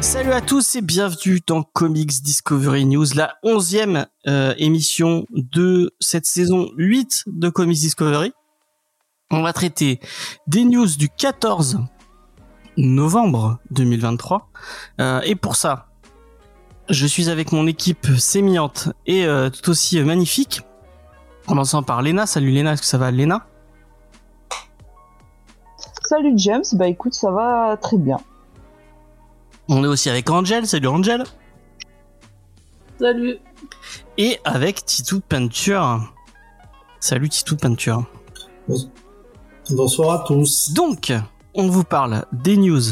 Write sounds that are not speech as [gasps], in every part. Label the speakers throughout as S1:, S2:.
S1: Salut à tous et bienvenue dans Comics Discovery News, la onzième euh, émission de cette saison 8 de Comics Discovery. On va traiter des news du 14 novembre 2023. Euh, et pour ça, je suis avec mon équipe sémillante et euh, tout aussi magnifique. Commençant par Léna. Salut Léna, est-ce que ça va Léna?
S2: Salut James, bah écoute, ça va très bien.
S1: On est aussi avec Angel. Salut Angel.
S3: Salut.
S1: Et avec Titou Peinture. Salut Titou Peinture.
S4: Bonsoir à tous.
S1: Donc, on vous parle des news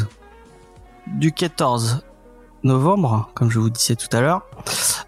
S1: du 14 novembre, comme je vous disais tout à l'heure.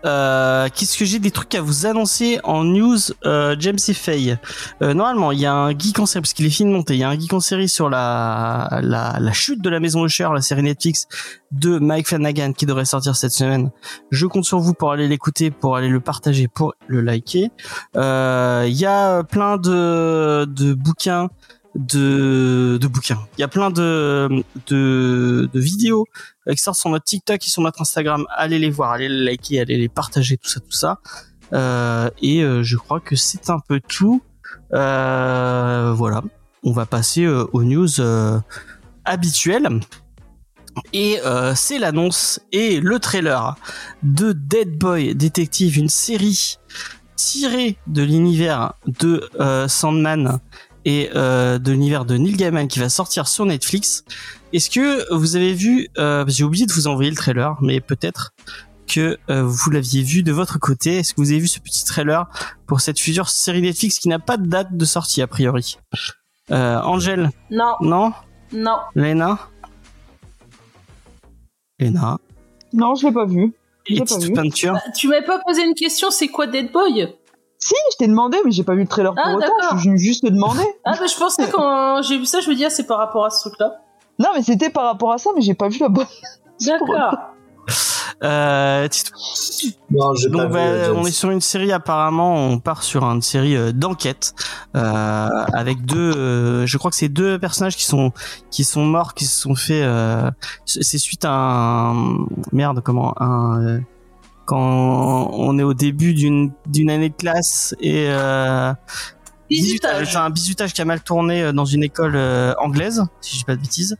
S1: Euh, Qu'est-ce que j'ai des trucs à vous annoncer en news euh, James et Faye. Euh, normalement, il y a un geek en série parce qu'il est fini de monter. Il y a un geek en série sur la, la chute de la maison Usher, la série Netflix de Mike Flanagan qui devrait sortir cette semaine. Je compte sur vous pour aller l'écouter, pour aller le partager, pour le liker. Euh, Il y a plein de de bouquins de, bouquins. Il y a plein de, de, vidéos qui sortent sur notre TikTok et sur notre Instagram. Allez les voir, allez les liker, allez les partager, tout ça, tout ça. Euh, et euh, je crois que c'est un peu tout. Euh, voilà. On va passer aux news habituelles. Et c'est l'annonce et le trailer de Dead Boy Detective, une série tirée de l'univers de Sandman et euh, de l'univers de Neil Gaiman qui va sortir sur Netflix. Est-ce que vous avez vu euh, J'ai oublié de vous envoyer le trailer, mais peut-être que euh, vous l'aviez vu de votre côté. Est-ce que vous avez vu ce petit trailer pour cette future série Netflix qui n'a pas de date de sortie a priori? Euh, Angel,
S3: Non,
S1: non?
S3: Non.
S1: Lena Lena
S2: Non, je l'ai pas vu.
S1: Et
S2: vu.
S1: Peinture.
S3: Bah, tu m'avais pas posé une question, c'est quoi Dead Boy?
S2: Si, je t'ai demandé, mais j'ai pas vu le trailer pour
S3: Ah,
S2: autant.
S3: d'accord.
S2: Je juste te demander. [laughs]
S3: Ah bah je pensais quand j'ai vu ça, je me disais ah, c'est par rapport à ce truc-là.
S2: Non, mais c'était par rapport à ça, mais j'ai pas vu la bonne. [laughs]
S3: D'accord.
S1: Euh, Tito
S4: Non,
S1: Donc
S4: vu,
S1: bah, on est sur une série apparemment, on part sur une série euh, d'enquête euh, avec deux, euh, je crois que c'est deux personnages qui sont qui sont morts, qui se sont fait, euh, c'est suite à un merde comment un euh, quand on est au début d'une d'une année de classe et euh,
S3: Bisutage.
S1: un bisutage qui a mal tourné euh, dans une école euh, anglaise, si je dis pas de bêtises,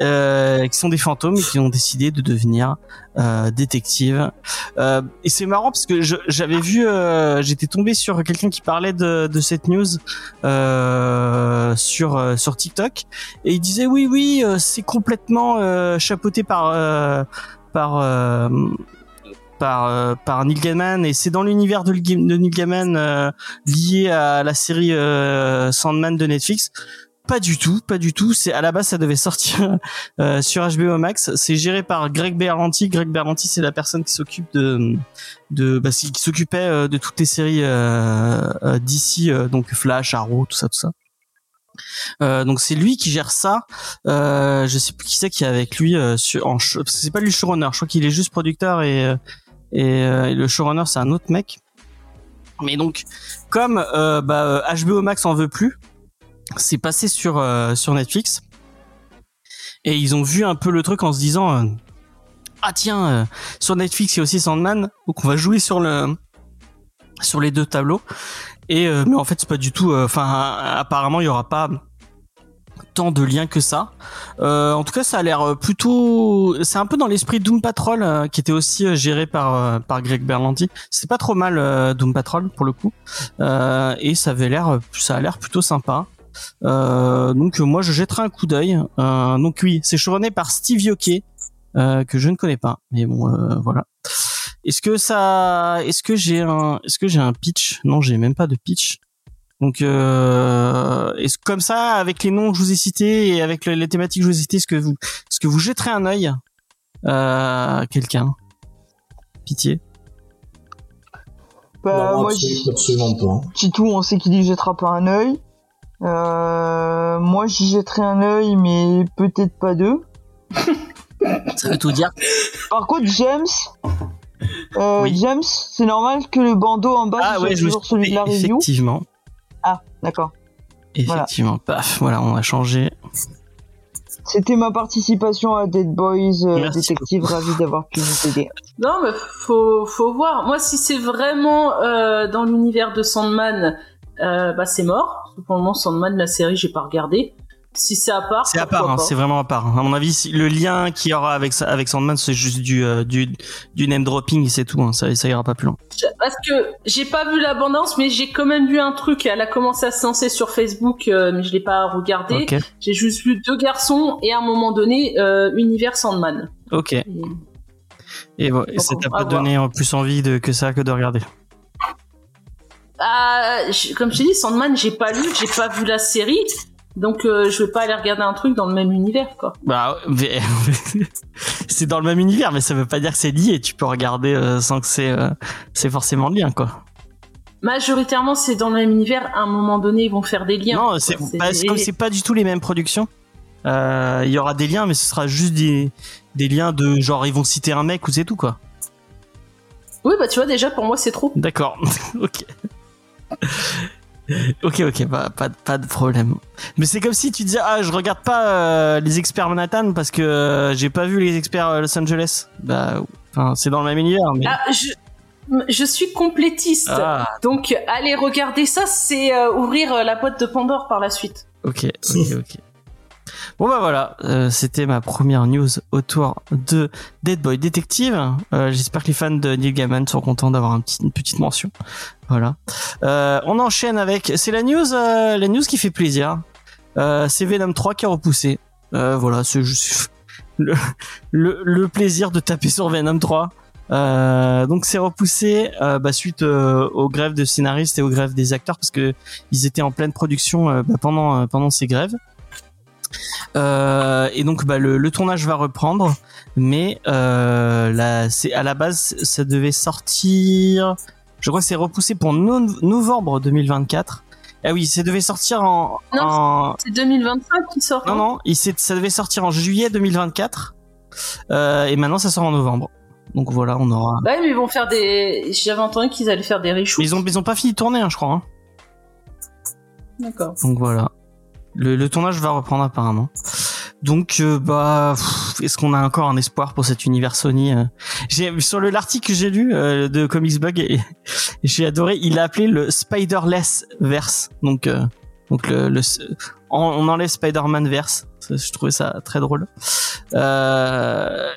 S1: euh, qui sont des fantômes et qui ont décidé de devenir euh, détectives. Et c'est marrant parce que j'avais vu, j'étais tombé sur quelqu'un qui parlait de, de cette news sur sur TikTok et il disait oui oui c'est complètement chapeauté par par par euh, par Neil Gaiman et c'est dans l'univers de, Neil Gaiman euh, lié à la série euh, Sandman de Netflix. Pas du tout, pas du tout. C'est à la base ça devait sortir [laughs] euh, sur HBO Max. C'est géré par Greg Berlanti. Greg Berlanti, c'est la personne qui s'occupe de de bah, qui s'occupait de toutes les séries euh, d'ici, donc Flash, Arrow, tout ça, tout ça. Euh, donc c'est lui qui gère ça. Euh, je sais plus qui c'est qui est avec lui euh, sur en c'est pas lui le showrunner. Je crois qu'il est juste producteur et et, euh, et le showrunner c'est un autre mec. Mais donc comme euh, bah, euh, HBO Max en veut plus, c'est passé sur sur Netflix et ils ont vu un peu le truc en se disant ah tiens sur Netflix il y a aussi Sandman donc on va jouer sur le sur les deux tableaux et mais en fait c'est pas du tout enfin apparemment il y aura pas tant de liens que ça. Euh, en tout cas, ça a l'air euh, plutôt. C'est un peu dans l'esprit Doom Patrol, euh, qui était aussi géré par par Greg Berlanti. C'est pas trop mal Doom Patrol pour le coup, et ça avait l'air, ça a l'air plutôt sympa. Donc moi, je jetterai un coup d'œil. Donc oui, c'est chevronné par Steve Yoke, que je ne connais pas, mais bon, voilà. Est-ce que ça, est-ce que j'ai un, est-ce que j'ai un pitch? Non, j'ai même pas de pitch. Donc, euh, est-ce comme ça, avec les noms que je vous ai cités et avec le- les thématiques que je vous ai citées, est-ce que vous, est-ce que vous jetterez un œil euh, à quelqu'un? Pitié.
S2: Bah,
S4: non,
S2: moi,
S4: absolument, absolument pas.
S2: Titou, on sait qu'il y jettera pas un œil. Euh, moi, j'y jetterai un œil, mais peut-être pas deux. [laughs]
S1: Ça veut tout dire.
S2: Par contre, James, euh,
S1: Oui.
S2: James, c'est normal que le bandeau en bas
S1: Ah
S2: ce
S1: ouais,
S2: soit toujours celui de la review.
S1: effectivement.
S2: Ah, d'accord.
S1: Effectivement, paf, voilà, on a changé.
S2: C'était ma participation à Dead Boys euh,
S1: Merci
S2: Détective, ravi d'avoir pu vous aider.
S3: Non, mais faut, faut voir. Moi, si c'est vraiment euh, dans l'univers de Sandman, euh, bah c'est mort. Pour le moment, Sandman, la série, j'ai pas regardé. Si c'est à part,
S1: C'est à part, hein, c'est vraiment à part. À mon avis, le lien qu'il y aura avec, avec Sandman, c'est juste du, euh, du, du name dropping, c'est tout. hein, ça, ça ira pas plus loin.
S3: Parce que j'ai pas vu l'abondance, mais j'ai quand même vu un truc. Elle a commencé à se lancer sur Facebook, euh, mais je l'ai pas regardé. J'ai juste vu deux garçons et à un moment donné, euh, univers Sandman.
S1: ok.
S3: Et-
S1: ça t'a pas donné en plus envie de, que ça que de regarder?
S3: Ah, j- comme je t'ai dit, Sandman, j'ai pas lu, j'ai pas vu la série. Donc euh, je vais pas aller regarder un truc dans le même univers, quoi.
S1: Bah, mais- [laughs] c'est dans le même univers, mais ça veut pas dire que c'est lié. Tu peux regarder euh, sans que c'est, euh, c'est forcément lié, quoi.
S3: Majoritairement, c'est dans le même univers. À un moment donné, ils vont faire des liens.
S1: Non, c'est,
S3: C'est-
S1: bah, c'est comme c'est pas du tout les mêmes productions. Il y aura des liens, mais ce sera juste des, des liens de genre ils vont citer un mec ou c'est tout quoi.
S3: Oui, bah tu vois, déjà, pour moi, c'est trop.
S1: D'accord, [laughs] ok. [laughs] Ok, ok, bah, pas, de- pas de problème. Mais c'est comme si tu disais ah je regarde pas euh, les experts Manhattan parce que euh, j'ai pas vu les experts euh, Los Angeles. Bah, enfin c'est dans le même univers. Mais...
S3: Ah, je, je suis complétiste.
S1: Ah,
S3: Donc, aller regarder ça, c'est euh, ouvrir la boîte de Pandore par la suite.
S1: ok, ok, ok. Bon bah voilà, euh, c'était ma première news autour de Dead Boy Detective. Euh, J'espère que les fans de Neil Gaiman sont contents d'avoir une petite mention. Voilà. Euh, on enchaîne avec, c'est la news, la news qui fait plaisir. C'est Venom 3 qui a repoussé. Voilà, c'est juste le, plaisir de taper sur Venom 3. Euh, donc c'est repoussé bah, suite aux grèves de scénaristes et aux grèves des acteurs parce que ils étaient en pleine production bah, pendant pendant ces grèves. Euh, et donc bah, le, le tournage va reprendre, mais euh, là, à la base ça devait sortir. Je crois que c'est repoussé pour no- novembre 2024. Ah oui, ça devait sortir en,
S3: Non,
S1: en-
S3: C'est 2025 qui sort.
S1: non
S3: hein
S1: non, il ça devait sortir en juillet 2024 euh, et maintenant ça sort en novembre. Donc voilà, on aura.
S3: Ouais, mais ils vont faire des. J'avais entendu qu'ils allaient faire des reshoots.
S1: Mais ils ont ils ont pas fini de tourner, hein, je crois. hein.
S3: D'accord.
S1: Donc voilà. Le, le tournage va reprendre apparemment. Donc euh, bah est-ce qu'on a encore un espoir pour cet univers Sony euh? J'ai sur le l'article que j'ai lu euh, de Comics Bug j'ai adoré, il l'a appelé le Spiderless verse. Donc euh, donc le, le on, enlève Spider-Man verse. Je trouvais ça très drôle. Euh,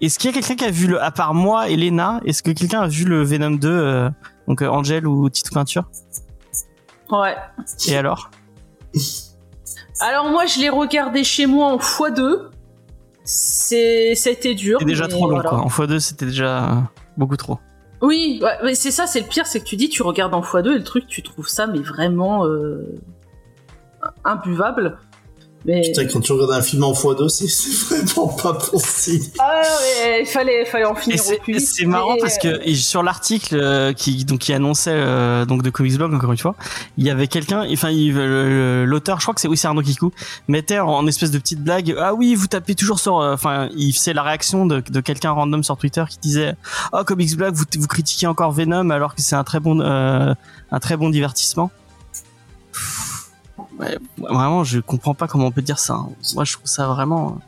S1: est-ce qu'il y a quelqu'un qui a vu le à part moi et Lena, est-ce que quelqu'un a vu le Venom 2 euh, donc Angel ou Tite Peinture?
S3: Ouais.
S1: Et alors? [laughs]
S3: Alors moi, je l'ai regardé chez moi en x2. C'est, été dur.
S1: C'est déjà trop long,
S3: voilà.
S1: quoi. En x2, c'était déjà beaucoup trop.
S3: Oui, ouais, mais c'est ça, c'est le pire, c'est que tu dis, tu regardes en x2 et le truc, tu trouves ça, mais vraiment euh, imbuvable. Mais
S4: Putain, quand tu regardes un film en x2, c'est [laughs] c'est vraiment pas possible.
S3: ah, mais il fallait, fallait en
S1: Et
S3: finir au
S1: c'est
S3: plus
S1: c'est marrant parce que et sur l'article euh, qui donc qui annonçait euh, donc de Comics Blog encore une fois, il y avait quelqu'un, enfin l'auteur, je crois que c'est oui c'est Arnaud Kikou, mettait en, espèce de petite blague, ah oui vous tapez toujours sur, euh, enfin il faisait la réaction de, de quelqu'un random sur Twitter qui disait, ah Comics Blog vous vous critiquez encore Venom alors que c'est un très bon euh, un très bon divertissement. Ouais, vraiment, je comprends pas comment on peut dire ça. hein. Moi, je trouve ça vraiment.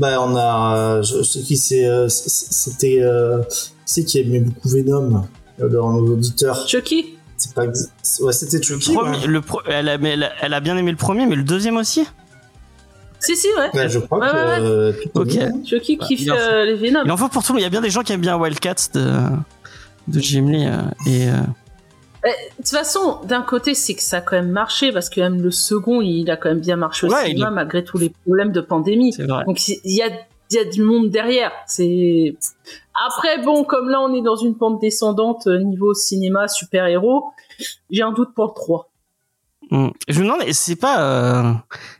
S4: Bah, on a. euh, je sais qui c'est. euh, C'était. Euh, c'est qui aimait beaucoup Venom euh, dans nos auditeurs.
S3: Chucky
S4: C'est pas. Ouais, c'était Chucky.
S1: Premier-
S4: ouais.
S1: le pro- elle, a, mais elle, a, elle a bien aimé le premier, mais le deuxième aussi.
S3: Si, si, ouais.
S4: Ouais, je crois
S3: Ouais,
S4: que. euh,
S1: Ok.
S4: bien.
S3: Chucky
S1: Bah,
S3: euh, les Venom.
S1: Il en faut pour tout le monde. Il y a bien des gens qui aiment bien Wildcats de, de Jim Lee. euh, et, euh,
S3: De toute façon, d'un côté, c'est que ça a quand même marché, parce que même le second, il a quand même bien marché au
S1: Ouais,
S3: cinéma,
S1: il
S3: malgré tous les problèmes de pandémie.
S1: vrai.
S3: Donc il y a, il y a du monde derrière. C'est après bon, comme là on est dans une pente descendante euh, niveau cinéma super héros, j'ai un doute pour le 3.
S1: Mm. Je me demande, c'est pas. euh,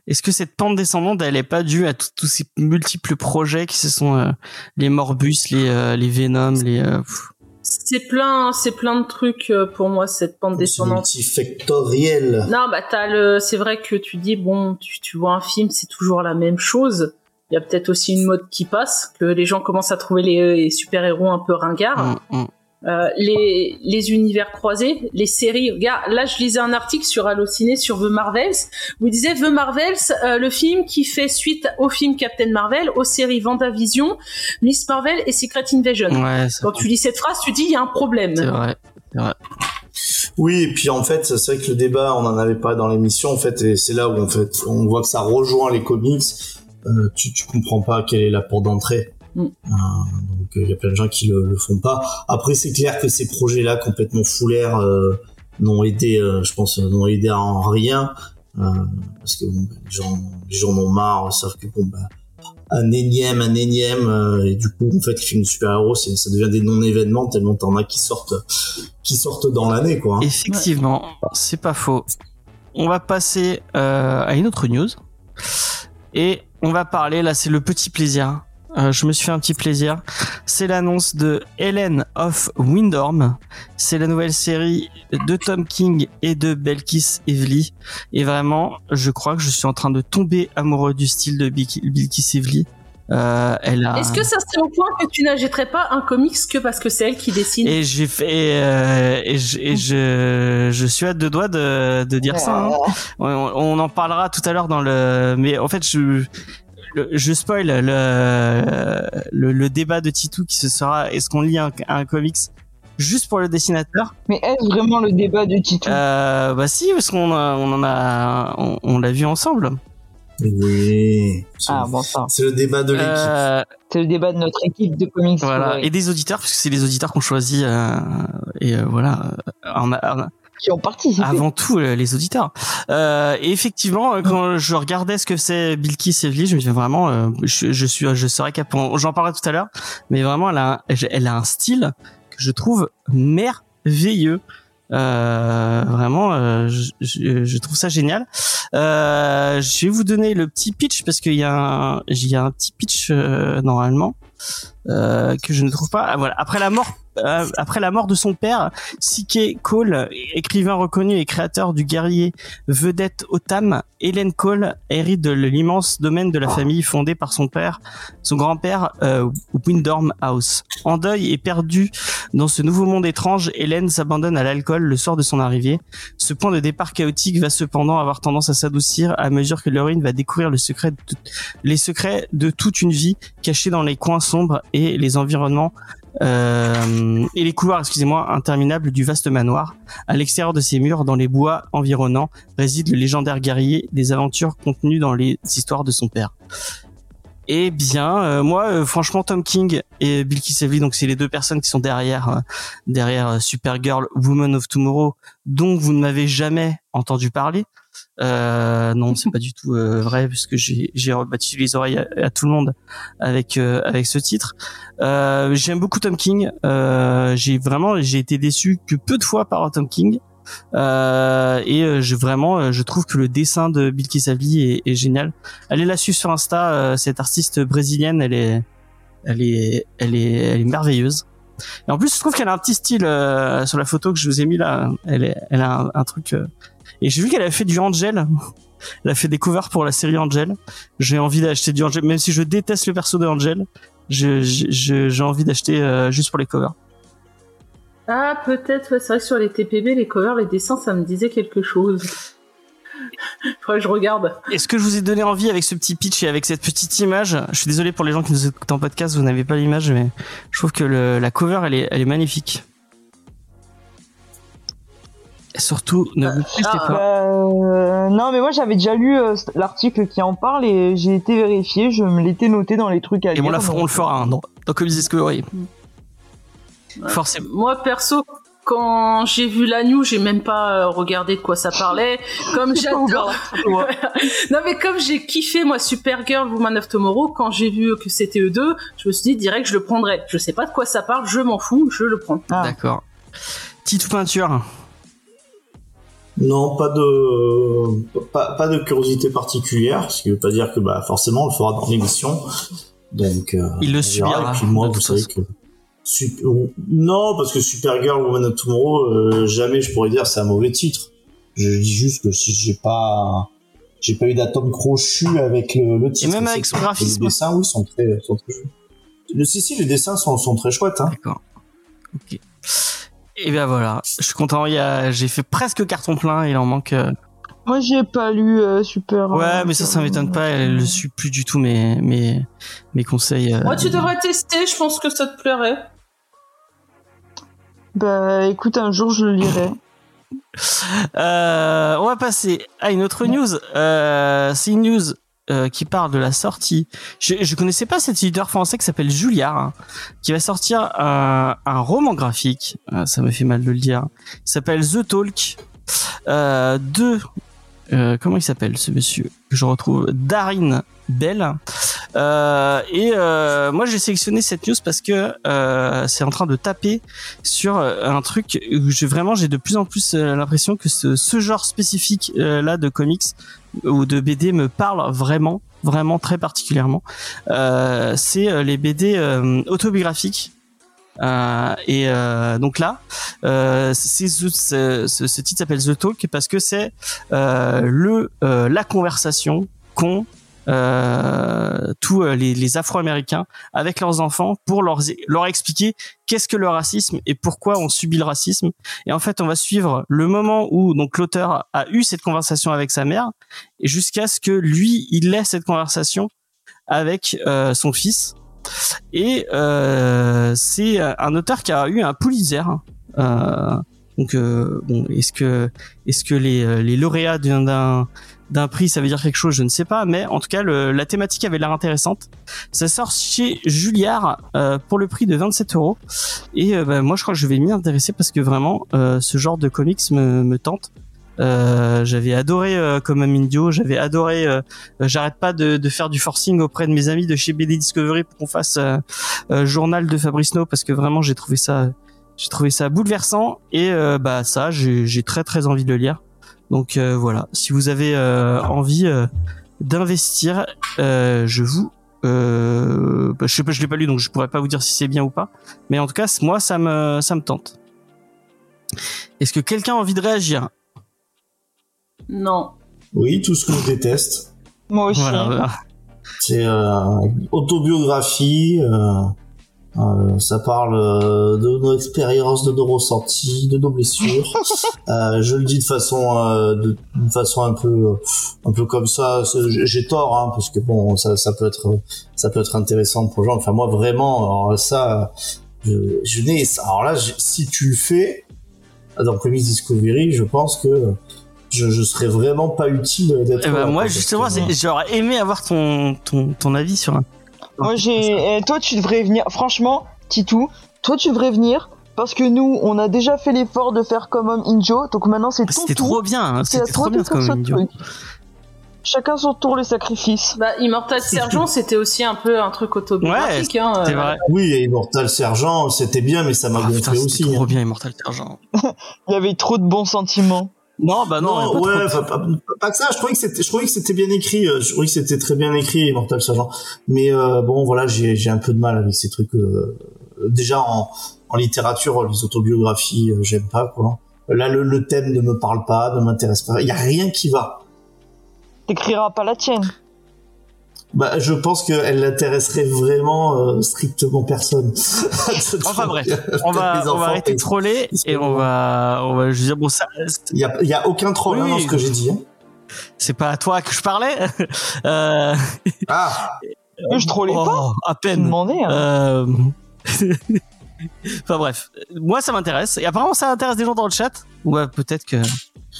S1: Est-ce que cette pente descendante, elle est pas due à tous ces multiples projets qui se sont euh, les Morbus, les euh, les Venom, les. euh, pff.
S3: C'est plein, c'est plein de trucs euh, pour moi cette pente
S4: C'est
S3: descendante.
S4: multifactoriel.
S3: Non, bah t'as le, c'est vrai que tu dis bon, tu, tu vois un film, c'est toujours la même chose. il y a peut-être aussi une mode qui passe, que les gens commencent à trouver les, les super-héros un peu ringards.
S1: Mm, mm.
S3: Euh, les, les univers croisés, les séries. Regarde, là, je lisais un article sur Allociné sur The Marvels où il disait The Marvels, euh, le film qui fait suite au film Captain Marvel, aux séries Vendavision, Miss Marvel et Secret Invasion.
S1: Ouais, c'est
S3: Quand tu lis cette phrase, tu dis il y a un problème.
S1: c'est vrai. c'est vrai.
S4: Oui, et puis en fait, c'est vrai que le débat, on en avait pas dans l'émission, en fait, et c'est là où en fait, on voit que ça rejoint les comics. Euh, tu, tu comprends pas quelle est la porte d'entrée.
S3: Mm.
S4: Euh, donc il y a plein de gens qui le, le font pas. Après, c'est clair que ces projets-là complètement foulaires euh, n'ont aidé, euh, je pense, euh, n'ont aidé en rien, euh, parce que bon, bah, les gens, les gens en ont marre, savent que bon, bah, un énième, un énième, euh, et du coup, en fait, les films de super-héros, c'est- ça devient des non-événements tellement t'en as qui sortent, qui sortent dans l'année, quoi. hein.
S1: Effectivement, c'est pas faux. On va passer euh, à une autre news. Et on va parler, là c'est le petit plaisir. Euh, je me suis fait un petit plaisir. C'est l'annonce de Helen of Windorm. C'est la nouvelle série de Tom King et de Belkis Evely. Et vraiment, je crois que je suis en train de tomber amoureux du style de Bilkis Evely. Euh, elle a...
S3: Est-ce que ça c'est au point que tu n'achèterais pas un comics que parce que c'est elle qui dessine?
S1: Et j'ai fait euh, et, je, et je je suis à deux doigts de, de dire ça. hein. On, on en parlera tout à l'heure dans le. Mais en fait, je le- je spoil le, le le débat de Titou qui se sera. Est-ce qu'on lit un, un comics juste pour le dessinateur?
S2: Mais est-ce vraiment le débat de Titou?
S1: Euh, Bah si, parce qu'on on en a on, on l'a vu ensemble.
S4: Oui.
S2: Ah bon, ça.
S4: c'est le débat de l'équipe.
S1: Euh,
S2: C'est le débat de notre équipe de comics.
S1: voilà
S2: ouais,
S1: et des auditeurs parce que c'est les auditeurs qu'on choisit euh, et euh, voilà. On a- on a-
S2: qui ont participé.
S1: avant tout euh, les auditeurs. Euh, et effectivement, euh, quand je regardais ce que c'est Bilkis Evely, je me disais vraiment, euh, je, je suis, je serais capable. J'en parlerai tout à l'heure, mais vraiment, elle a, un, elle a un style que je trouve merveilleux. Euh, vraiment, euh, je, je, je trouve ça génial. Euh, je vais vous donner le petit pitch parce qu'il y a un, il y a un petit pitch normalement que je ne trouve pas. Voilà. Après la mort, euh, après la mort de son père, Sike Cole, écrivain reconnu et créateur du guerrier vedette Otam, Helen Cole hérite de l'immense domaine de la famille fondé par son père, son grand-père euh, Windorm House. En deuil et perdu dans ce nouveau monde étrange, Hélène s'abandonne à l'alcool le soir de son arrivée. Ce point de départ chaotique va cependant avoir tendance à s'adoucir à mesure que l'héroïne va découvrir le secret de les secrets de toute une vie cachée dans les coins sombres et les environnements euh, et les couloirs, excusez-moi, interminables du vaste manoir. À l'extérieur de ces murs, dans les bois environnants, réside le légendaire guerrier des aventures contenues dans les histoires de son père. Eh bien, euh, moi, euh, franchement, Tom King et Bill Kisevely, donc c'est les deux personnes qui sont derrière, euh, derrière Supergirl, Woman of Tomorrow, dont vous ne m'avez jamais entendu parler. Euh, non, c'est pas du tout euh, vrai puisque j'ai j'ai rebattu les oreilles à, tout le monde avec euh, avec ce titre. Euh, J'aime beaucoup Tom King. Euh, j'ai vraiment j'ai été déçu que peu de fois par Tom King. Euh, et je vraiment je trouve que le dessin de Bill Kisavli est, est génial. Allez la suivre sur Insta, cette artiste brésilienne, elle est elle est elle est elle est merveilleuse. Et en plus, je trouve qu'elle a un petit style sur la photo que je vous ai mis là. Elle est elle a un, un truc. Et j'ai vu qu'elle a fait du Angel. Elle a fait des covers pour la série Angel. J'ai envie d'acheter du Angel, même si je déteste le perso de Angel. J'ai envie d'acheter euh, juste pour les covers.
S3: Ah, peut-être, ouais, c'est vrai que sur les TPB, les covers, les dessins, ça me disait quelque chose. [laughs] Faudrait que je regarde.
S1: Est-ce que je vous ai donné envie avec ce petit pitch et avec cette petite image? Je suis désolé pour les gens qui nous écoutent en podcast, vous n'avez pas l'image, mais je trouve que le- la cover, elle est, elle est magnifique. Surtout, ne vous
S3: ah,
S1: pas.
S2: Euh, non, mais moi j'avais déjà lu euh, l'article qui en parle et j'ai été vérifié, je me l'étais noté dans les trucs à
S1: Et
S2: lire.
S1: on, la-
S2: donc-
S1: on le fera hein, dans, dans Comics Discovery.
S3: Ouais.
S1: Forcément.
S3: Moi, perso, quand j'ai vu la news, j'ai même pas euh, regardé de quoi ça parlait. Comme [laughs] j'adore. [laughs] non, mais comme j'ai kiffé, moi, Supergirl, Woman of Tomorrow, quand j'ai vu que c'était eux deux, je me suis dit direct, je le prendrais. Je sais pas de quoi ça parle, je m'en fous, je le prends.
S2: Ah.
S1: D'accord. Petite peinture.
S4: Non, pas de pas, pas de curiosité particulière, ce qui veut pas dire que bah forcément on le fera dans l'émission. Donc euh,
S1: Il le subira,
S4: Et puis moi, vous savez que Sup- non, parce que Supergirl Woman of Tomorrow, euh, jamais je pourrais dire c'est un mauvais titre. Je dis juste que si j'ai pas j'ai pas eu d'atome crochu avec le, le titre.
S1: même
S4: C'est
S1: avec son graphisme.
S4: Les dessins, oui, sont très, sont très chouettes. Le, si, si, les dessins sont, sont très chouettes. Hein.
S1: D'accord. Ok. Et ben voilà, je suis content. Il y a, j'ai fait presque carton plein. Il en manque. euh,
S2: Moi, j'ai pas lu euh, Super.
S1: Ouais,
S2: euh,
S1: mais ça, ça m'étonne pas. Elle ne suit plus du tout mes mes mes conseils. euh.
S3: Moi, tu devrais tester, je pense que ça te plairait.
S2: Bah, écoute, un jour, je le lirai. [laughs]
S1: Euh, on va passer à une autre news. Euh, c'est une news euh, qui parle de la sortie. Je, je connaissais pas cet éditeur français qui s'appelle Julliard, hein, qui va sortir un, un roman graphique. Euh, ça me fait mal de le dire. Il s'appelle The Talk. Euh, de euh, comment il s'appelle ce monsieur que je retrouve Darin Bell. Euh, et euh, moi j'ai sélectionné cette news parce que euh, c'est en train de taper sur euh, un truc où j'ai vraiment j'ai de plus en plus euh, l'impression que ce, ce genre spécifique euh, là de comics ou de BD me parle vraiment vraiment très particulièrement. C'est les BD autobiographiques. Euh, et euh, donc là, euh, ce, ce, ce- titre s'appelle The Talk parce que c'est le la conversation qu'ont tous euh, les, les Afro-Américains avec leurs enfants pour leur leur expliquer qu'est-ce que le racisme et pourquoi on subit le racisme. Et en fait, on va suivre le moment où donc l'auteur a eu cette conversation avec sa mère et jusqu'à ce que lui il ait cette conversation avec euh, son fils. Et euh, c'est un auteur qui a eu un Pulitzer. Euh, donc euh, bon, est-ce que est-ce que les euh, les lauréats d'un d'un prix ça veut dire quelque chose je ne sais pas mais en tout cas le, la thématique avait l'air intéressante ça sort chez Julliard euh, pour le prix de 27 euros et euh, bah, moi je crois que je vais m'y intéresser parce que vraiment euh, ce genre de comics me, me tente euh, j'avais adoré euh, comme Amindio, j'avais adoré. euh, J'arrête pas de, de faire du forcing auprès de mes amis de chez BD Discovery pour qu'on fasse journal de Fabrice No parce que vraiment j'ai trouvé ça, j'ai trouvé ça bouleversant et bah ça j'ai très très envie de le lire. Donc euh, voilà, si vous avez euh, envie euh, d'investir, euh, je vous euh, bah, je sais pas, je l'ai pas lu donc je pourrais pas vous dire si c'est bien ou pas, mais en tout cas moi ça me ça me tente. Est-ce que quelqu'un a envie de réagir?
S3: Non.
S4: Oui, tout ce que je déteste.
S2: Moi aussi.
S1: Voilà, voilà.
S4: C'est euh, autobiographie. euh, euh, ça parle euh, de nos expériences, de nos ressentis, de nos blessures. [laughs] Euh, je le dis de façon, de, façon un peu, un peu comme ça. J'ai tort, hein, parce que bon, ça, ça peut être, ça peut être intéressant pour les gens. Enfin, moi, vraiment, alors ça, je, je n'ai. Alors là, si tu le fais dans Comics Discovery, je pense que je, je serais vraiment pas utile d'être.
S1: Eh ben, moi justement j'aurais aimé avoir ton ton ton avis sur un
S2: Moi, j'ai. eh, toi, tu devrais venir. Franchement, Titou, toi, tu devrais venir. Parce que nous, on a déjà fait l'effort de faire comme homme Injo. Donc maintenant, c'est ton
S1: C'était
S2: tour.
S1: trop bien, hein, c'était trop bien comme
S2: truc. Chacun son tour, le sacrifice.
S3: Bah, Immortal Sergent, c'était aussi un peu un truc autobiographique. hein,
S1: C'est
S3: euh,
S1: vrai.
S4: Oui, et Immortal Sergent, c'était bien, mais ça m'a
S1: Ah, putain,
S4: gonflé
S1: c'était
S4: aussi.
S1: trop
S4: hein.
S1: bien Immortal Sergent. [laughs]
S2: Il y avait trop de bons sentiments.
S1: Non, bah non,
S4: ouais,
S1: trop
S4: enfin, pas, pas que ça. Je trouvais que c'était, je trouvais que c'était bien écrit. euh, Je trouvais que c'était très bien écrit, Immortal Sergent. Mais euh, bon, voilà, j'ai, j'ai un peu de mal avec ces trucs. euh, déjà en, en littérature, les autobiographies, euh, j'aime pas quoi. Là, le, le thème ne me parle pas, ne m'intéresse pas. Il y a rien qui va.
S2: T'écriras pas la tienne.
S4: Bah, je pense qu'elle n'intéresserait vraiment euh, strictement personne.
S1: Enfin [laughs] bref, on va,
S4: Les
S1: on va arrêter de troller et on va, on va, je veux dire, bon, ça,
S4: Il y a, il y a aucun troll
S1: Oui,
S4: dans ce que j'ai dit. hein.
S1: c'est pas à toi que je parlais. [laughs] euh,
S4: Ah, [laughs]
S2: je trollais
S1: oh,
S2: pas.
S1: À
S2: Je
S1: peine.
S2: hein.
S1: Euh... enfin bref, moi ça m'intéresse et apparemment ça intéresse des gens dans le chat. Ouais, peut-être que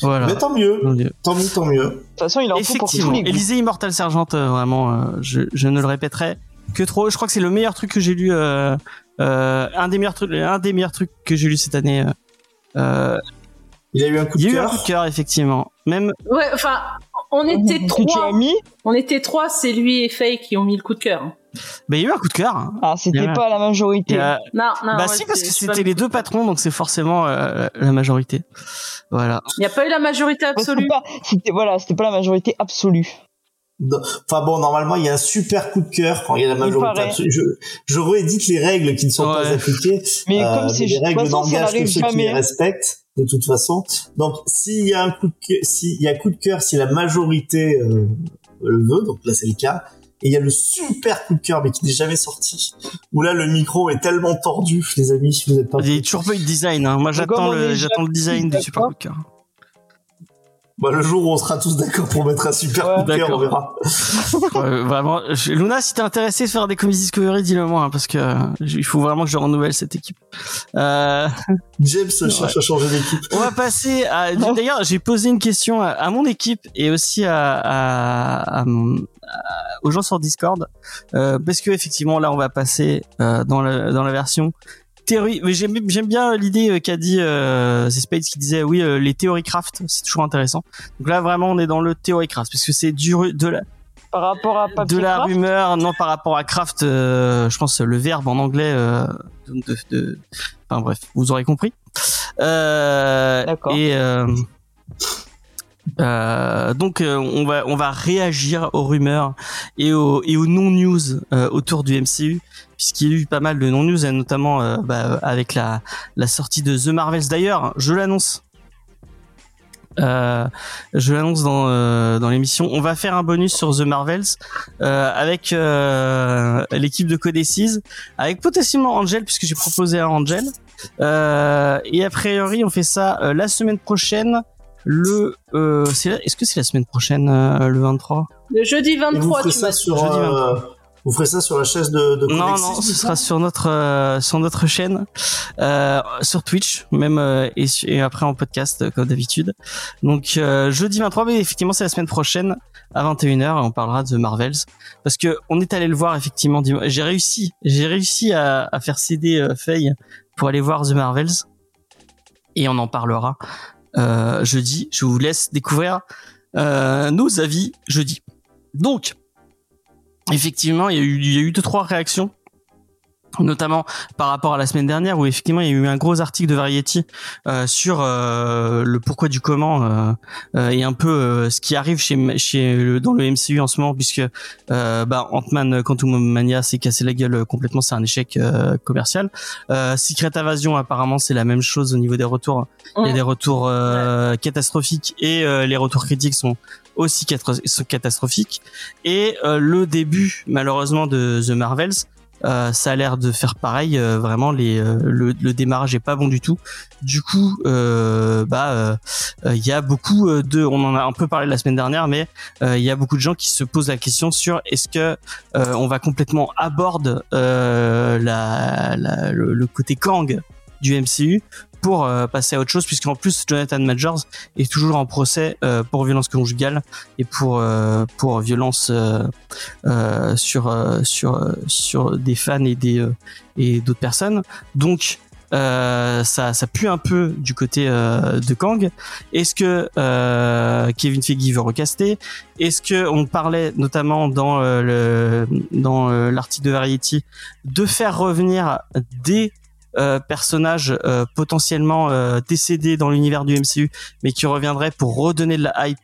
S1: voilà.
S4: mais tant mieux, tant mieux, tant mieux.
S2: De toute façon, il en faut pour tous
S1: Effectivement,
S2: les.
S1: Élysée Immortal Sergent, euh, vraiment, euh, je, je ne le répéterai que trop. Je crois que c'est le meilleur truc que j'ai lu, euh, euh, un des meilleurs trucs, un des meilleurs trucs que j'ai lu cette année.
S4: Il a eu un coup
S1: il
S4: de
S1: y a eu un
S4: cœur.
S1: coup de cœur, effectivement. Même,
S3: Ouais, enfin, on était trois. On était trois, c'est lui et Faye qui ont mis le coup de cœur.
S1: Bah, il y a eu un coup de cœur. hein.
S2: Ah, c'était pas la majorité.
S1: a-
S3: Non, non.
S1: bah
S3: ouais,
S1: si, parce que c'était
S3: le
S1: les deux
S3: de
S1: patrons, donc c'est forcément euh, la majorité. Voilà.
S3: Il n'y a pas eu la majorité absolue.
S2: c'était voilà, c'était pas la majorité absolue.
S4: Enfin bon, normalement, il y a un super coup de cœur quand il y a la majorité absolue. Je, je réédite les règles qui ne sont pas appliquées. [laughs]
S2: Mais
S4: Euh,
S2: comme c'est
S4: les
S2: de
S4: règles que
S2: n'arrive
S4: ceux qui les
S2: jamais.
S4: respectent. de toute façon. Donc s'il y a un coup de cœur, s'il y a coup de cœur, si la majorité euh, le veut, donc là c'est le cas. Et il y a le super coup de cœur, mais qui n'est jamais sorti. Où là, le micro est tellement tordu, les amis, si vous n'êtes pas.
S1: Il n'y a toujours pas eu de design. Hein. Moi, j'attends le, j'attends le design du super coup de cœur.
S4: Bah, le jour où on sera tous d'accord pour mettre un super ouais, coup de cœur, on verra. [laughs]
S1: ouais, vraiment. Je, Luna, si t'es intéressé de faire des comédies Discovery, dis-le moi, hein, parce que euh, il faut vraiment que je renouvelle cette équipe. Euh...
S4: James cherche à changer d'équipe.
S1: On va passer à. D'ailleurs, j'ai posé une question à, à, mon équipe et aussi à, à, à aux gens sur Discord, euh, parce que effectivement là, on va passer euh, dans la dans la version théorie. Mais j'aime j'aime bien l'idée euh, qu'a dit euh, Spades qui disait oui les théories craft c'est toujours intéressant. Donc là vraiment on est dans le théorie craft parce que c'est du de la
S2: par rapport à
S1: de la
S2: craft
S1: rumeur non par rapport à craft euh, je pense le verbe en anglais euh, de, de, enfin bref vous aurez compris. Euh,
S2: D'accord.
S1: et euh, donc euh, on va on va réagir aux rumeurs et aux et aux non news euh, autour du MCU puisqu'il y a eu pas mal de non news et notamment euh, bah, avec la la sortie de The Marvels. D'ailleurs je l'annonce. Euh, je l'annonce dans dans l'émission. On va faire un bonus sur The Marvels avec l'équipe de Codecis avec potentiellement Angel puisque j'ai proposé à Angel. Et a priori on fait ça la semaine prochaine le euh, est-ce que c'est la semaine prochaine euh, le 23
S3: le jeudi 23
S4: vous ferez
S3: tu
S4: ça sur jeudi 23. Euh, vous ferez ça sur la chaise de, de
S1: non non ce sera sur notre euh, sur notre chaîne euh, sur Twitch même et, et, après en podcast comme d'habitude. Donc jeudi 23 mais effectivement c'est la semaine prochaine à 21h et on parlera de Marvels. Parce que on est allé le voir effectivement j'ai réussi j'ai réussi à, à, faire céder Faye pour aller voir The Marvels. Et on en parlera euh, jeudi. Je vous laisse découvrir euh, nos avis jeudi. Donc, effectivement, il y a eu, il y a eu deux trois réactions notamment par rapport à la semaine dernière où effectivement il y a eu un gros article de Variety euh, sur euh, le pourquoi du comment euh, euh et un peu euh, ce qui arrive chez chez le, dans le MCU en ce moment puisque euh, bah, Ant-Man Quantum Mania s'est cassé la gueule complètement c'est un échec commercial. Secret Invasion apparemment c'est la même chose au niveau des retours. Il y a des retours catastrophiques et les retours critiques sont aussi catastrophiques. Et le début malheureusement de The Marvels euh, ça a l'air de faire pareil. Euh, vraiment, les, euh, le, le, démarrage est pas bon du tout. Du coup, bah, il y a beaucoup de, on en a un peu parlé la semaine dernière, mais il y a beaucoup de gens qui se posent la question sur est-ce que on va complètement aborder la, la, le, le côté Kang du MCU pour euh, passer à autre chose puisqu'en plus Jonathan Majors est toujours en procès euh, pour violence conjugale et pour euh, pour violence sur sur sur des fans et des et d'autres personnes donc euh, ça, ça pue un peu du côté euh, de Kang. Est-ce que euh, Kevin Feige veut recaster? Est-ce que on parlait notamment dans le dans l'article de Variety de faire revenir des euh, personnage euh, potentiellement euh, décédé dans l'univers du MCU, mais qui reviendrait pour redonner de la hype.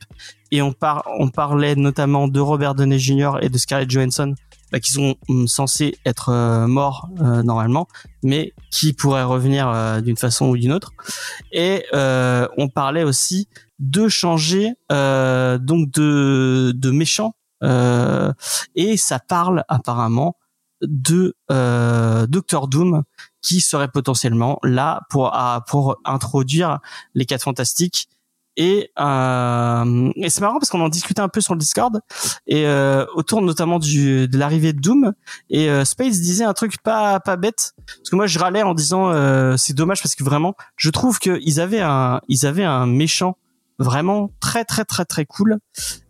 S1: Et on, par on parlait notamment de Robert Downey Jr. et de Scarlett Johansson, bah, qui sont hum, censés être morts normalement, mais qui pourraient revenir d'une façon ou d'une autre. Et on parlait aussi de changer donc de, de méchants. et ça parle apparemment de euh, Doctor Doom qui serait potentiellement là pour pour introduire les quatre fantastiques. Et, euh, et c'est marrant parce qu'on en discutait un peu sur le Discord et euh, autour notamment du de l'arrivée de Doom. Et euh, Space disait un truc pas pas bête. Parce que moi je râlais en disant euh, c'est dommage parce que vraiment je trouve que ils avaient un ils avaient un méchant vraiment très très très très cool.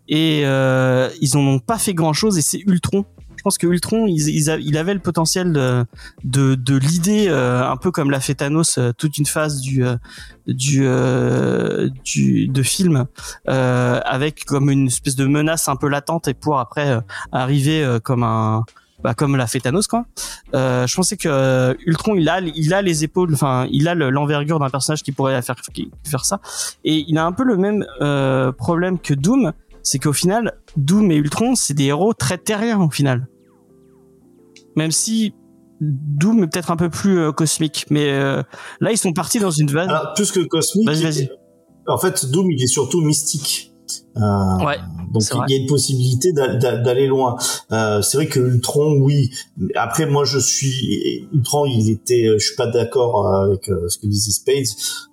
S1: Et euh, ils en ont pas fait grand chose et c'est Ultron je pense que Ultron, il, avait le potentiel de, de, de l'idée, euh, un peu comme l'a fait euh, toute une phase du, euh, du, du de film, avec comme une espèce de menace un peu latente et pour après arriver comme un bah, comme l'a fait quoi. Euh, je pensais que Ultron il a il a les épaules, enfin il a l'envergure d'un personnage qui pourrait faire faire ça et il a un peu le même euh, problème que Doom, c'est qu'au final, Doom et Ultron, c'est des héros très terriens au final. Même si Doom est peut-être un peu plus euh, cosmique, mais euh, là ils sont partis dans une vanne.
S4: Alors, plus que cosmique,
S1: Vas-y, vas-y.
S4: en fait, Doom, il est surtout mystique. Euh,
S1: Ouais,
S4: donc il y a une possibilité d'a- d'a- d'aller loin. Euh, c'est vrai que Ultron, oui. Après, moi, je suis Ultron. Il était, je suis pas d'accord euh, avec euh, ce que disait Spades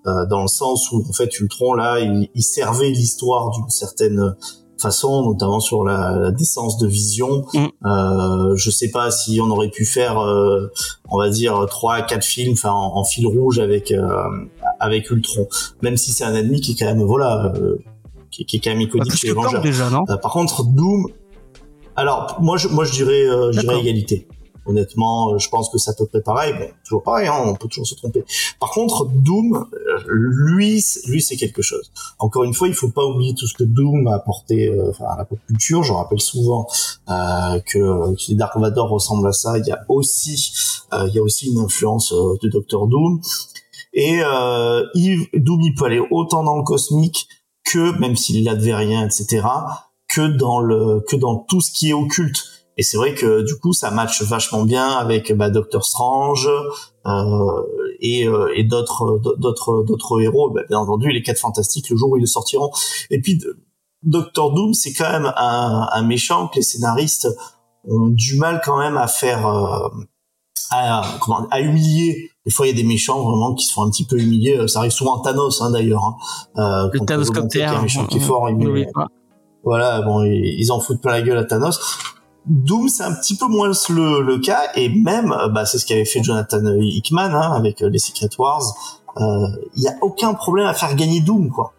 S4: euh, dans le sens où en fait Ultron là, il, il servait l'histoire d'une certaine façon, notamment sur la, la décence de Vision.
S1: Mm.
S4: Euh, je sais pas si on aurait pu faire, euh, on va dire trois, quatre films, enfin en, en fil rouge avec euh, avec Ultron, même si c'est un ennemi qui est quand même voilà, euh, qui, qui est quand même iconique chez
S1: déjà, non
S4: Euh, par contre, Doom. Alors, moi, je, moi, je dirais, euh, je dirais égalité. Honnêtement, euh, je pense que c'est à peu près pareil. Bon, toujours pareil, hein, on peut toujours se tromper. Par contre, Doom, lui, lui, c'est quelque chose. Encore une fois, il faut pas oublier tout ce que Doom a apporté euh, à la pop culture. Je rappelle souvent euh, que, que Dark Vador ressemble à ça. Il y a aussi, euh, il y a aussi une influence euh, de Doctor Doom. Et euh, il- Doom, il peut aller autant dans le cosmique que, même s'il l'advérien, etc., que dans le que dans tout ce qui est occulte. Et c'est vrai que du coup, ça matche vachement bien avec bah, Doctor Strange euh, et, euh, et d'autres d'autres d'autres héros. Bah, bien entendu, les quatre fantastiques le jour où ils le sortiront. Et puis Doctor Doom, c'est quand même un, un méchant que les scénaristes ont du mal quand même à faire euh, à, comment, à humilier. Des fois, il y a des méchants vraiment qui se font un petit peu humilier. Ça arrive souvent à Thanos, hein, d'ailleurs. Hein. Euh,
S1: Le Thanos Copter.
S4: un méchant qui est fort, il voilà, bon, ils en foutent plein la gueule à Thanos. Doom, c'est un petit peu moins le, le cas, et même, euh, bah, c'est ce qu'avait fait Jonathan Hickman hein, avec euh, les Secret Wars. Euh, Il y a aucun problème à faire gagner Doom, quoi.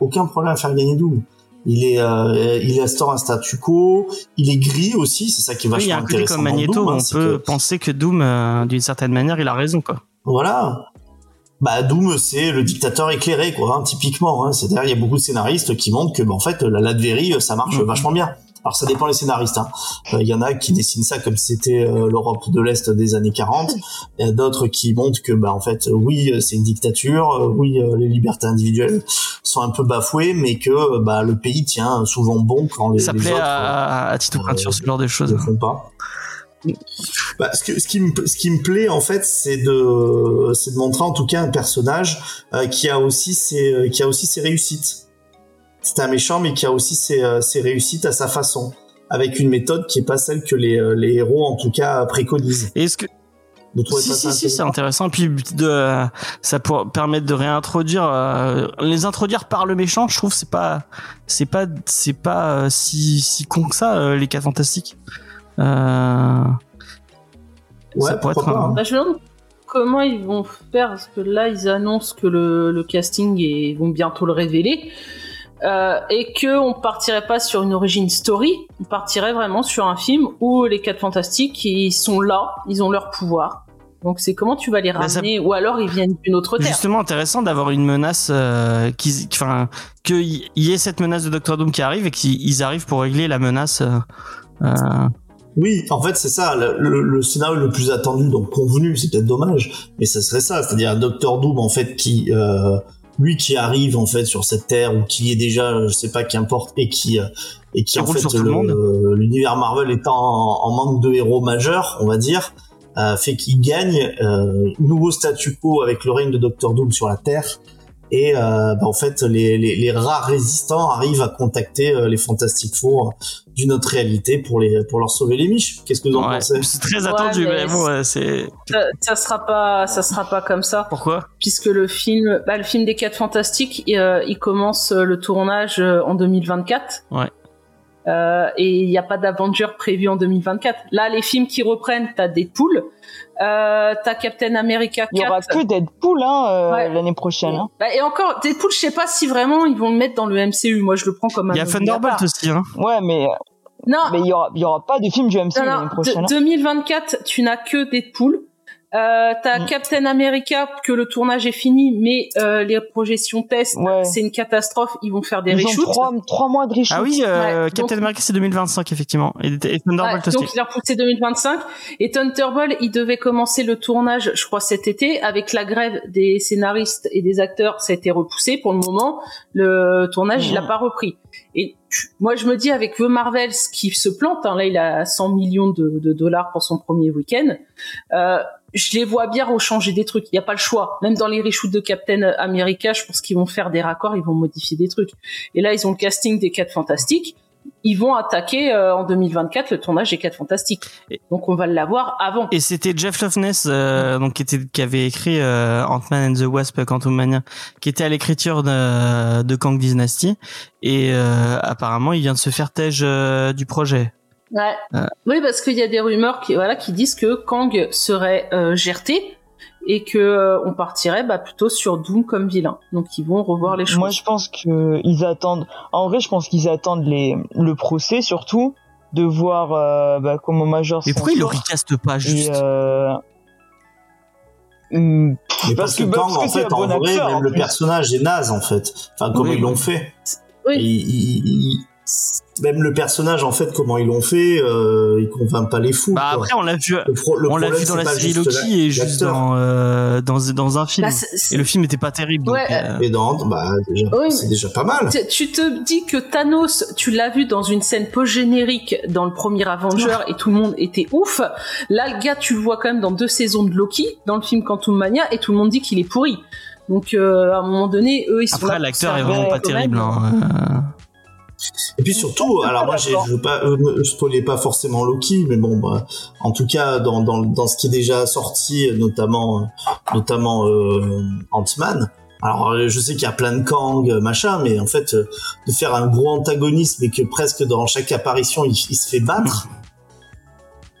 S4: Aucun problème à faire gagner Doom. Il est, euh, il instaure un statu quo. Il est gris aussi, c'est ça qui est
S1: Oui,
S4: vachement
S1: il y a un côté
S4: intéressant
S1: comme Magneto,
S4: Doom, hein,
S1: on
S4: c'est
S1: peut
S4: que-
S1: penser que Doom, euh, d'une certaine manière, il a raison, quoi.
S4: Voilà. Bah Doom, c'est le dictateur éclairé, quoi, hein, typiquement. Hein. C'est-à-dire, il y a beaucoup de scénaristes qui montrent que, bah, en fait, la Latverie, ça marche
S1: Mhm.
S4: vachement bien. Alors, ça dépend les scénaristes. hein. Euh, Il y en a qui dessinent ça comme c'était euh, l'Europe de l'Est des années 40. Il y a d'autres qui montrent que, bah, en fait, euh, oui, euh, c'est une dictature. oui, euh, les libertés individuelles sont un peu bafouées, mais que, bah, le pays tient souvent bon quand les,
S1: Ça
S4: les
S1: plaît
S4: autres
S1: à, à Tito Peinture, ce genre de
S4: ne
S1: choses.
S4: le font pas. Bah, ce, que, ce, qui me, ce qui me plaît en fait, c'est de, c'est de montrer en tout cas un personnage qui a aussi ses, qui a aussi ses réussites. C'est un méchant, mais qui a aussi ses, euh, ses réussites à sa façon, avec une méthode qui est pas celle que les, euh, les héros en tout cas préconisent.
S1: Est-ce que si, si, si, c'est
S4: intéressant.
S1: Puis de, euh, ça pour permettre de réintroduire, euh, les introduire par le méchant. Je trouve c'est pas, c'est pas, c'est pas euh, si si con que ça euh, les cas fantastiques. Euh,
S4: Ouais,
S1: ça pourrait
S4: pourquoi
S1: être
S4: pas,
S1: un-
S4: hein.
S3: Bah, je me demande comment ils vont faire, parce que là, ils annoncent que le, le casting et ils vont bientôt le révéler. Euh, et que on partirait pas sur une origin story, on partirait vraiment sur un film où les quatre fantastiques ils sont là, ils ont leur pouvoir. Donc c'est comment tu vas les
S1: ça-
S3: ramener, ou alors ils viennent d'une autre terre.
S1: justement intéressant d'avoir une menace euh, qui, enfin, qu'il y ait cette menace de Doctor Doom qui arrive et qu'ils arrivent pour régler la menace. euh, euh,
S4: Oui, en fait, c'est ça, le, le- le scénario le plus attendu, donc convenu, c'est peut-être dommage, mais ça serait ça, c'est-à-dire un Docteur Doom, en fait, qui, euh, lui qui arrive, en fait, sur cette Terre, ou qui est déjà, je sais pas, qu'importe, et qui, euh, et qui, en fait,
S1: monde.
S4: l'univers Marvel étant en, en manque de héros majeurs, on va dire, euh, fait qu'il gagne euh, nouveau statu quo avec le règne de Docteur Doom sur la Terre, et euh, bah, en fait, les, les, les rares résistants arrivent à contacter euh, les Fantastic Four d'une autre réalité pour les pour leur sauver les miches. Qu'est-ce que vous en
S1: ouais,
S4: pensez?
S1: c'est très
S3: Ouais,
S1: attendu,
S3: mais
S1: mais bon, ouais, c'est
S3: Ça, ça sera pas, ça sera pas comme ça.
S1: pourquoi?
S3: Puisque le film, bah, le film des quatre fantastiques, euh, il commence euh, le tournage euh, en 2024.
S1: Ouais.
S3: Euh, et il n'y a pas d'Avenger prévu en 2024. Là, les films qui reprennent, t'as Deadpool, euh, t'as Captain America 4.
S2: Il y aura que Deadpool hein, euh,
S3: Ouais.
S2: l'année prochaine. hein.
S3: Bah, et encore, Deadpool, je sais pas si vraiment ils vont le mettre dans le MCU. Moi, je le prends comme un.
S1: Il y a Thunderbolt aussi, hein.
S2: Ouais, mais
S3: Non,
S2: mais il y aura il y aura pas de film du MCU l'année prochaine.
S3: de-
S2: hein.
S3: 2024, tu n'as que Deadpool. Euh, t'as
S2: Mm.
S3: Captain America que le tournage est fini, mais euh, les projections test,
S2: Ouais.
S3: c'est une catastrophe. Ils vont faire des
S2: Ils ont
S3: reshoots.
S2: trois, trois mois de reshoot.
S1: Ah oui, euh,
S3: Ouais,
S1: Captain
S3: donc-
S1: America c'est 2025 effectivement. Et, et Thunderbolt
S3: Ouais,
S1: aussi.
S3: donc il a repoussé 2025 et Thunderbolt il devait commencer le tournage je crois cet été avec la grève des scénaristes et des acteurs ça a été repoussé pour le moment le tournage il a
S2: Mhm.
S3: pas repris et tu- moi je me dis avec The Marvels qui se plante hein, là il a 100 millions de, de dollars pour son premier week-end euh, je les vois bien rechanger des trucs il y a pas le choix même dans les reshoots de Captain America je pense qu'ils vont faire des raccords ils vont modifier des trucs et là ils ont le casting des quatre fantastiques ils vont attaquer euh, en 2024 le tournage des 4 Fantastiques. Donc on va l'avoir avant.
S1: Et c'était Jeff Loveness euh, donc qui était qui avait écrit euh, Ant-Man and the Wasp Quantum Mania qui était à l'écriture de, de Kang Dynasty et euh, apparemment il vient de se faire tège euh, du projet.
S3: Ouais.
S1: Euh.
S3: Oui, parce qu'il y a des rumeurs qui voilà qui disent que Kang serait euh, gerté et que euh, on partirait bah, plutôt sur Doom comme vilain. Donc ils vont revoir les choses.
S2: Moi, je pense que ils attendent. En vrai, je pense qu'ils attendent les le procès surtout de voir euh, bah, comment Major.
S1: Mais pourquoi il le
S2: sort.
S1: recaste pas
S2: Et,
S1: juste?
S2: euh, hum,
S4: Mais
S2: Parce
S4: parce que
S2: que-
S4: Kang, en fait, en
S2: bon
S4: vrai,
S2: acteur,
S4: même
S2: en
S4: le personnage est naze, en fait. Enfin, comment
S1: Oui,
S4: ils l'ont
S1: oui.
S4: fait.
S3: Oui.
S4: Et il- il- il- même le personnage, en fait, comment ils l'ont fait, euh, il convainc pas les fous.
S1: Bah
S4: quoi.
S1: après on l'a vu
S4: Le pro- le
S1: on l'a vu dans la série Loki et juste dans, euh, dans dans un film.
S3: Bah,
S1: Et le film était pas terrible. donc,
S3: Ouais,
S1: euh,
S4: Et dans, bah, déjà,
S3: Oui,
S4: c'est déjà pas mal.
S3: Tu- Tu te dis que Thanos, tu l'as vu dans une scène post-générique dans le premier Avenger et tout le monde était ouf. Là, le gars, tu le vois quand même dans deux saisons de Loki, dans le film Quantum Mania, et tout le monde dit qu'il est pourri. Donc, euh, à un moment donné, eux, ils sont là
S1: Après l'acteur est vraiment pas terrible. Hein.
S4: Et puis surtout, alors moi, je veux pas, euh, spoiler pas forcément Loki, mais bon, bah, en tout cas, dans, dans, dans ce qui est déjà sorti, notamment, euh, notamment euh, Ant-Man. Alors, je sais qu'il y a plein de Kang, machin, mais en fait, euh, de faire un gros antagoniste, mais que presque dans chaque apparition, il, il se fait battre.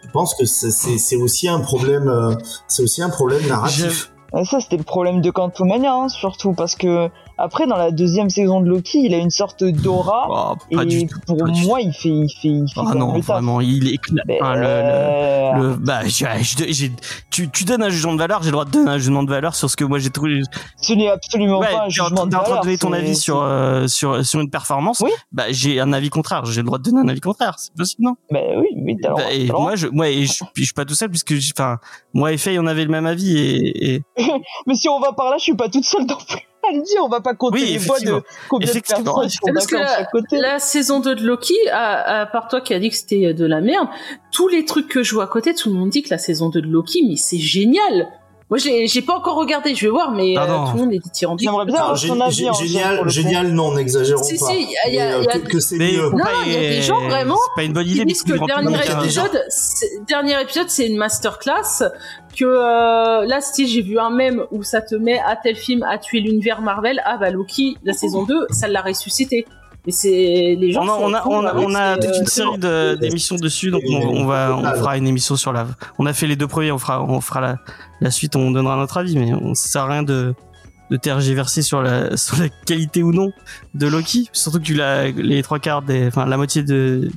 S4: Je pense que c'est- aussi un problème, euh, c'est aussi un problème narratif.
S2: Et ça, c'était le problème de Quantumania, hein, surtout parce que après, dans la deuxième saison de Loki, il a une sorte d'aura.
S1: Oh,
S2: et
S1: du tout.
S2: pour moi, il fait, il fait, il fait
S1: Ah non,
S2: le
S1: vraiment, il est éclat-
S2: Mais,
S1: enfin, le- le-
S2: euh,
S1: Le, bah, [laughs] tu, tu donnes un jugement de valeur, j'ai le droit de donner un jugement de valeur sur ce que moi j'ai trouvé.
S2: Ce n'est absolument
S1: Ouais,
S2: pas un jugement de
S1: t'es en train de
S2: valeur,
S1: donner ton avis sur, euh, sur, sur une performance.
S2: Oui.
S1: Bah, j'ai un avis contraire, j'ai le droit de donner un avis contraire, c'est possible, non?
S2: Bah oui, le
S1: Bah, et moi, je, moi, et je, suis pas tout seul puisque, enfin, moi et Faye, on avait le même avis et, et [laughs]
S2: Mais si on va par là, je suis pas toute seule non plus. Allez-y, on va pas compter
S1: Oui,
S2: les voix de combien de personnes sont
S3: Parce que
S2: côté.
S3: La saison 2 de Loki, à, à part toi qui a dit que c'était de la merde, tous les trucs que je vois à côté, tout le monde dit que la saison 2 de Loki, mais c'est génial. Moi, j'ai j'ai pas encore regardé, je vais voir, mais euh, tout le monde est dithyrambique.
S2: J'aimerais bien avoir son avis pour
S4: génial, génial, non, n'exagérons
S3: Si,
S4: pas.
S3: si, a- il y a-
S4: Mais,
S3: il y a-
S4: que, c'est mieux.
S3: Non,
S1: pas-
S3: il y a des gens, vraiment,
S1: C'est pas une bonne idée.
S3: Disent que le
S1: parce
S3: dernier épisode, c'est- dernier épisode, c'est une masterclass. Que euh, là, si j'ai vu un mème où ça te met à tel film à tuer l'univers Marvel, ah bah Loki, la saison 2, ça l'a ressuscité. Mais c'est les gens.
S1: On a,
S3: sont
S1: on a,
S3: fous
S1: on a,
S3: avec
S1: on a
S3: ces,
S1: toute une série de- d'émissions dessus, donc on, on va, on fera une émission sur la. On a fait les deux premiers, on fera, on fera la, la suite, on donnera notre avis, mais on ça sert à rien de, de tergiverser sur la, [laughs] sur la qualité ou non de Loki. Surtout que tu l'as, les trois quarts des, enfin la moitié de,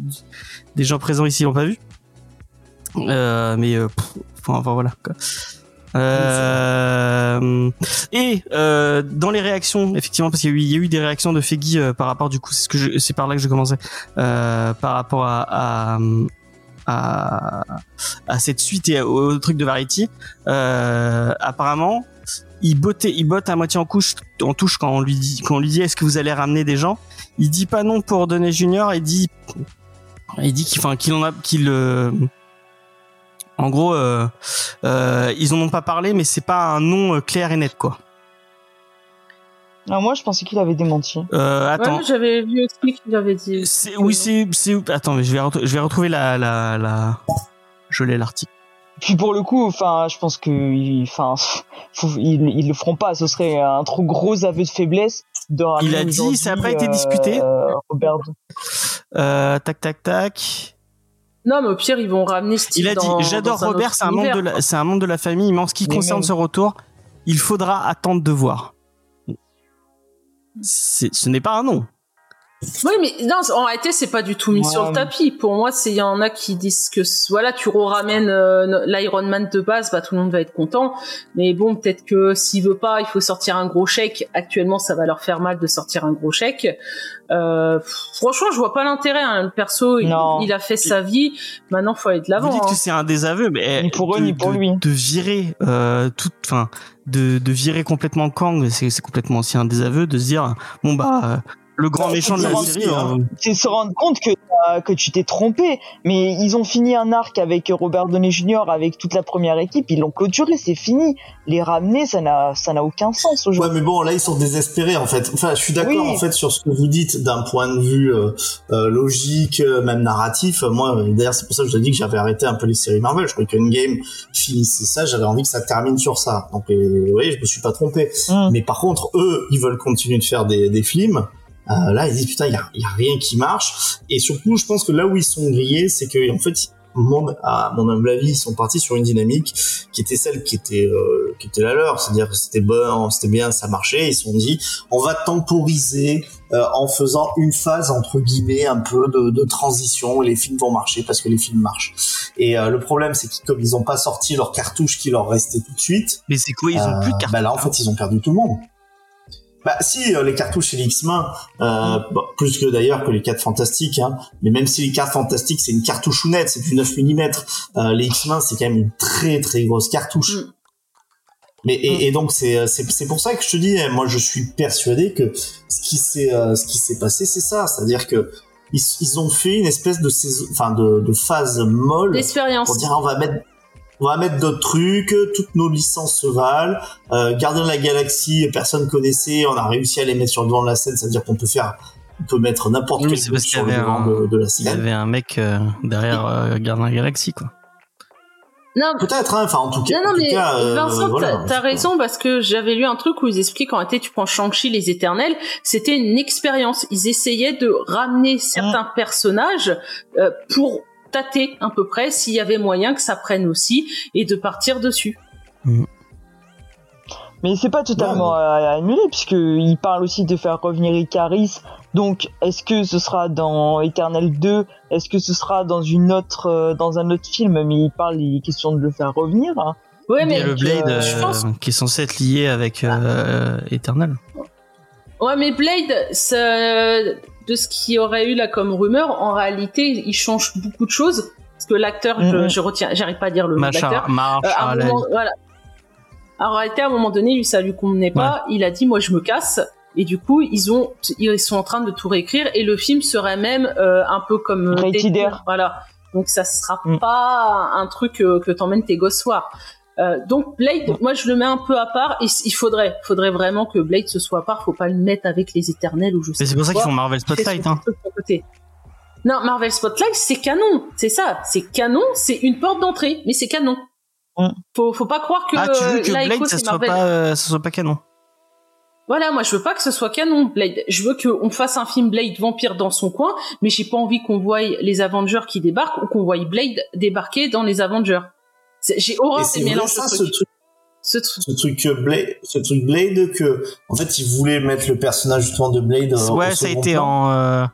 S1: des gens présents ici l'ont pas vu. Euh, mais euh, pff, enfin, enfin, voilà. Quoi. Euh, et euh, dans les réactions, effectivement, parce qu'il y, y a eu des réactions de Feggy euh, par rapport, du coup, c'est ce par là que je commençais, euh, par rapport à, à, à, à cette suite et au, truc de Variety. Euh, apparemment, il bottait, il botte à moitié en couche, en touche quand on lui dit, quand on lui dit, est-ce que vous allez ramener des gens? Il dit pas non pour donner Junior, il dit, il dit qu'il, enfin, qu'il en a, qu'il euh, en gros, euh, euh, ils en ont pas parlé, mais c'est pas un nom euh, clair et net, quoi.
S2: Ah, moi, je pensais qu'il avait démenti.
S1: Euh, attends.
S3: Ouais, j'avais vu aussi qu'il avait dit.
S1: C'est, oui, c'est, c'est, attends, mais je vais, re- je vais retrouver la, la, la, je l'ai l'article.
S2: Puis pour le coup, enfin, je pense que, enfin, [laughs] ils, ils le feront pas. Ce serait un trop gros aveu de faiblesse de
S1: Il a dit, ça a pas été
S2: euh,
S1: discuté.
S2: Robert.
S1: Euh, tac, tac, tac.
S3: Non, mais au pire, ils vont ramener Steve
S1: Il a dit, j'adore Robert, c'est un membre de la, c'est un membre de la famille, mais en ce qui
S2: Mais
S1: concerne
S2: même.
S1: ce retour, il faudra attendre de voir. C'est, ce n'est pas un nom.
S3: Oui, mais non, en réalité, c'est pas du tout mis
S2: Ouais.
S3: sur le tapis. Pour moi, c'est il y en a qui disent que voilà, tu ramènes euh, l'Iron Man de base, bah tout le monde va être content. Mais bon, peut-être que s'il veut pas, il faut sortir un gros chèque. Actuellement, ça va leur faire mal de sortir un gros chèque. Euh, franchement, je vois pas l'intérêt. Hein. Le perso, il, a fait sa vie. Maintenant, faut aller de
S1: Vous
S3: l'avant.
S1: dites
S3: hein.
S1: que c'est un désaveu, mais
S2: Ni pour eux,
S1: de,
S2: ni pour
S1: de-
S2: lui.
S1: De virer euh, toute, enfin, de, de virer complètement Kang, c'est c'est complètement aussi un désaveu de se dire bon bah euh, le grand
S4: Ça,
S1: méchant de la série.
S4: hein.
S2: C'est se rendre compte que, que tu t'es trompé. Mais ils ont fini un arc avec Robert Downey Jr., avec toute la première équipe. Ils l'ont clôturé, c'est fini. Les ramener, ça n'a, ça n'a aucun sens
S4: Ouais,
S2: aujourd'hui.
S4: mais bon, là, ils sont désespérés, en fait. Enfin, je suis d'accord,
S2: Oui.
S4: en fait, sur ce que vous dites d'un point de vue euh, euh, logique, euh, même narratif. Moi, euh, d'ailleurs, c'est pour ça que je vous ai dit que j'avais arrêté un peu les séries Marvel. Je croyais qu'Endgame finissait ça. J'avais envie que ça termine sur ça. Donc, vous voyez, je me suis pas trompé.
S2: Hum.
S4: Mais par contre, eux, ils veulent continuer de faire des, des films. Euh, là, ils disent putain, il y a, y a rien qui marche. Et surtout, je pense que là où ils sont grillés, c'est que en fait, mon, à mon humble avis, ils sont partis sur une dynamique qui était celle qui était euh, qui était la leur, c'est-à-dire que c'était bon, c'était bien, ça marchait. Ils se sont dit, on va temporiser euh, en faisant une phase entre guillemets un peu de, de transition. Les films vont marcher parce que les films marchent. Et euh, le problème, c'est que comme ils ont pas sorti leur cartouche qui leur restait tout de suite,
S1: Mais c'est quoi Ils ont
S4: euh,
S1: plus de cartes.
S4: Bah là, en fait, ils ont perdu tout le monde. Bah si, euh, les cartouches et les X-Men, euh, bon, plus que d'ailleurs que les 4 fantastiques, hein, mais même si les 4 fantastiques c'est une cartouche nette, c'est du 9 mm, euh, les X-Men c'est quand même une très très grosse cartouche.
S3: Mm.
S4: Mais et, et donc c'est c'est c'est pour ça que je te dis, moi je suis persuadé que ce qui s'est euh, ce qui s'est passé c'est ça, c'est-à-dire que ils, ils ont fait une espèce de saison, enfin de, de phase molle
S3: L'expérience.
S4: pour dire on va mettre on va mettre d'autres trucs, toutes nos licences se valent. Euh, Gardien de la Galaxie, personne connaissait, on a réussi à les mettre sur le devant de la scène, c'est-à-dire qu'on peut faire, on peut mettre n'importe
S1: Oui,
S4: quel truc sur le devant
S1: un-
S4: de, de la
S1: Il y
S4: scène.
S1: avait un mec euh, derrière euh, Gardien de la Galaxie quoi.
S3: Non,
S4: Peut-être, hein, enfin en tout cas.
S3: Non, non, mais
S4: cas, euh,
S3: Vincent,
S4: voilà.
S3: t'as- raison parce que j'avais lu un truc où ils expliquent qu'en réalité, tu prends Shang-Chi, les Éternels, c'était une expérience. Ils essayaient de ramener certains personnages euh, pour tâter à peu près s'il y avait moyen que ça prenne aussi et de partir dessus.
S2: Mais c'est pas totalement à, à annuler, puisqu'il parle aussi de faire revenir Icaris. Donc, est-ce que ce sera dans Eternal 2 Est-ce que ce sera dans une autre, euh, dans un autre film? Mais il parle, il est question de le faire revenir. hein.
S3: Ouais,
S1: Il y
S3: mais
S1: a le Blade
S2: euh,
S3: je
S1: euh,
S3: pense-
S1: qui est censé être lié avec euh, Eternal.
S3: Ouais, mais Blade, ça, de ce qu'il y aurait eu là comme rumeur, en réalité, il change beaucoup de choses. Parce que l'acteur, je,
S2: Mhm.
S3: je retiens, j'arrive pas à dire le nom de l'acteur.
S1: Machar, Mar,
S3: Euh, voilà. En réalité, à un moment donné, lui, ça lui convenait pas. Il a dit, moi, je me casse. Et du coup, ils ont, ils sont en train de tout réécrire. Et le film serait même euh, un peu comme euh. Voilà. Donc, ça sera
S2: Mm.
S3: pas un truc euh, que t'emmènes tes gosses voir. Euh, donc Blade, moi je le mets un peu à part. Et il faudrait, faudrait vraiment que Blade se soit à part. Faut pas le mettre avec les Éternels ou je sais
S1: Mais c'est pour ça qu'ils font Marvel Spotlight. Hein.
S3: Non, Marvel Spotlight, c'est canon. C'est ça, c'est canon. C'est une porte d'entrée, mais c'est canon. Faut, faut pas croire que,
S1: Ah, tu veux que Blade ça soit
S3: Marvel.
S1: pas, euh, ça soit pas canon.
S3: Voilà, moi je veux pas que ce soit canon Blade. Je veux qu'on fasse un film Blade vampire dans son coin, mais j'ai pas envie qu'on voie les Avengers qui débarquent ou qu'on voie Blade débarquer dans les Avengers. J'ai
S4: Et
S3: horreur
S4: c'est
S3: des mélanges
S4: ça, ce truc,
S3: Ce truc.
S4: ce truc euh, Blade, ce truc Blade que, en fait, ils voulaient mettre le personnage justement de Blade. euh, au
S1: ouais, ça a été
S4: plan.
S1: en euh,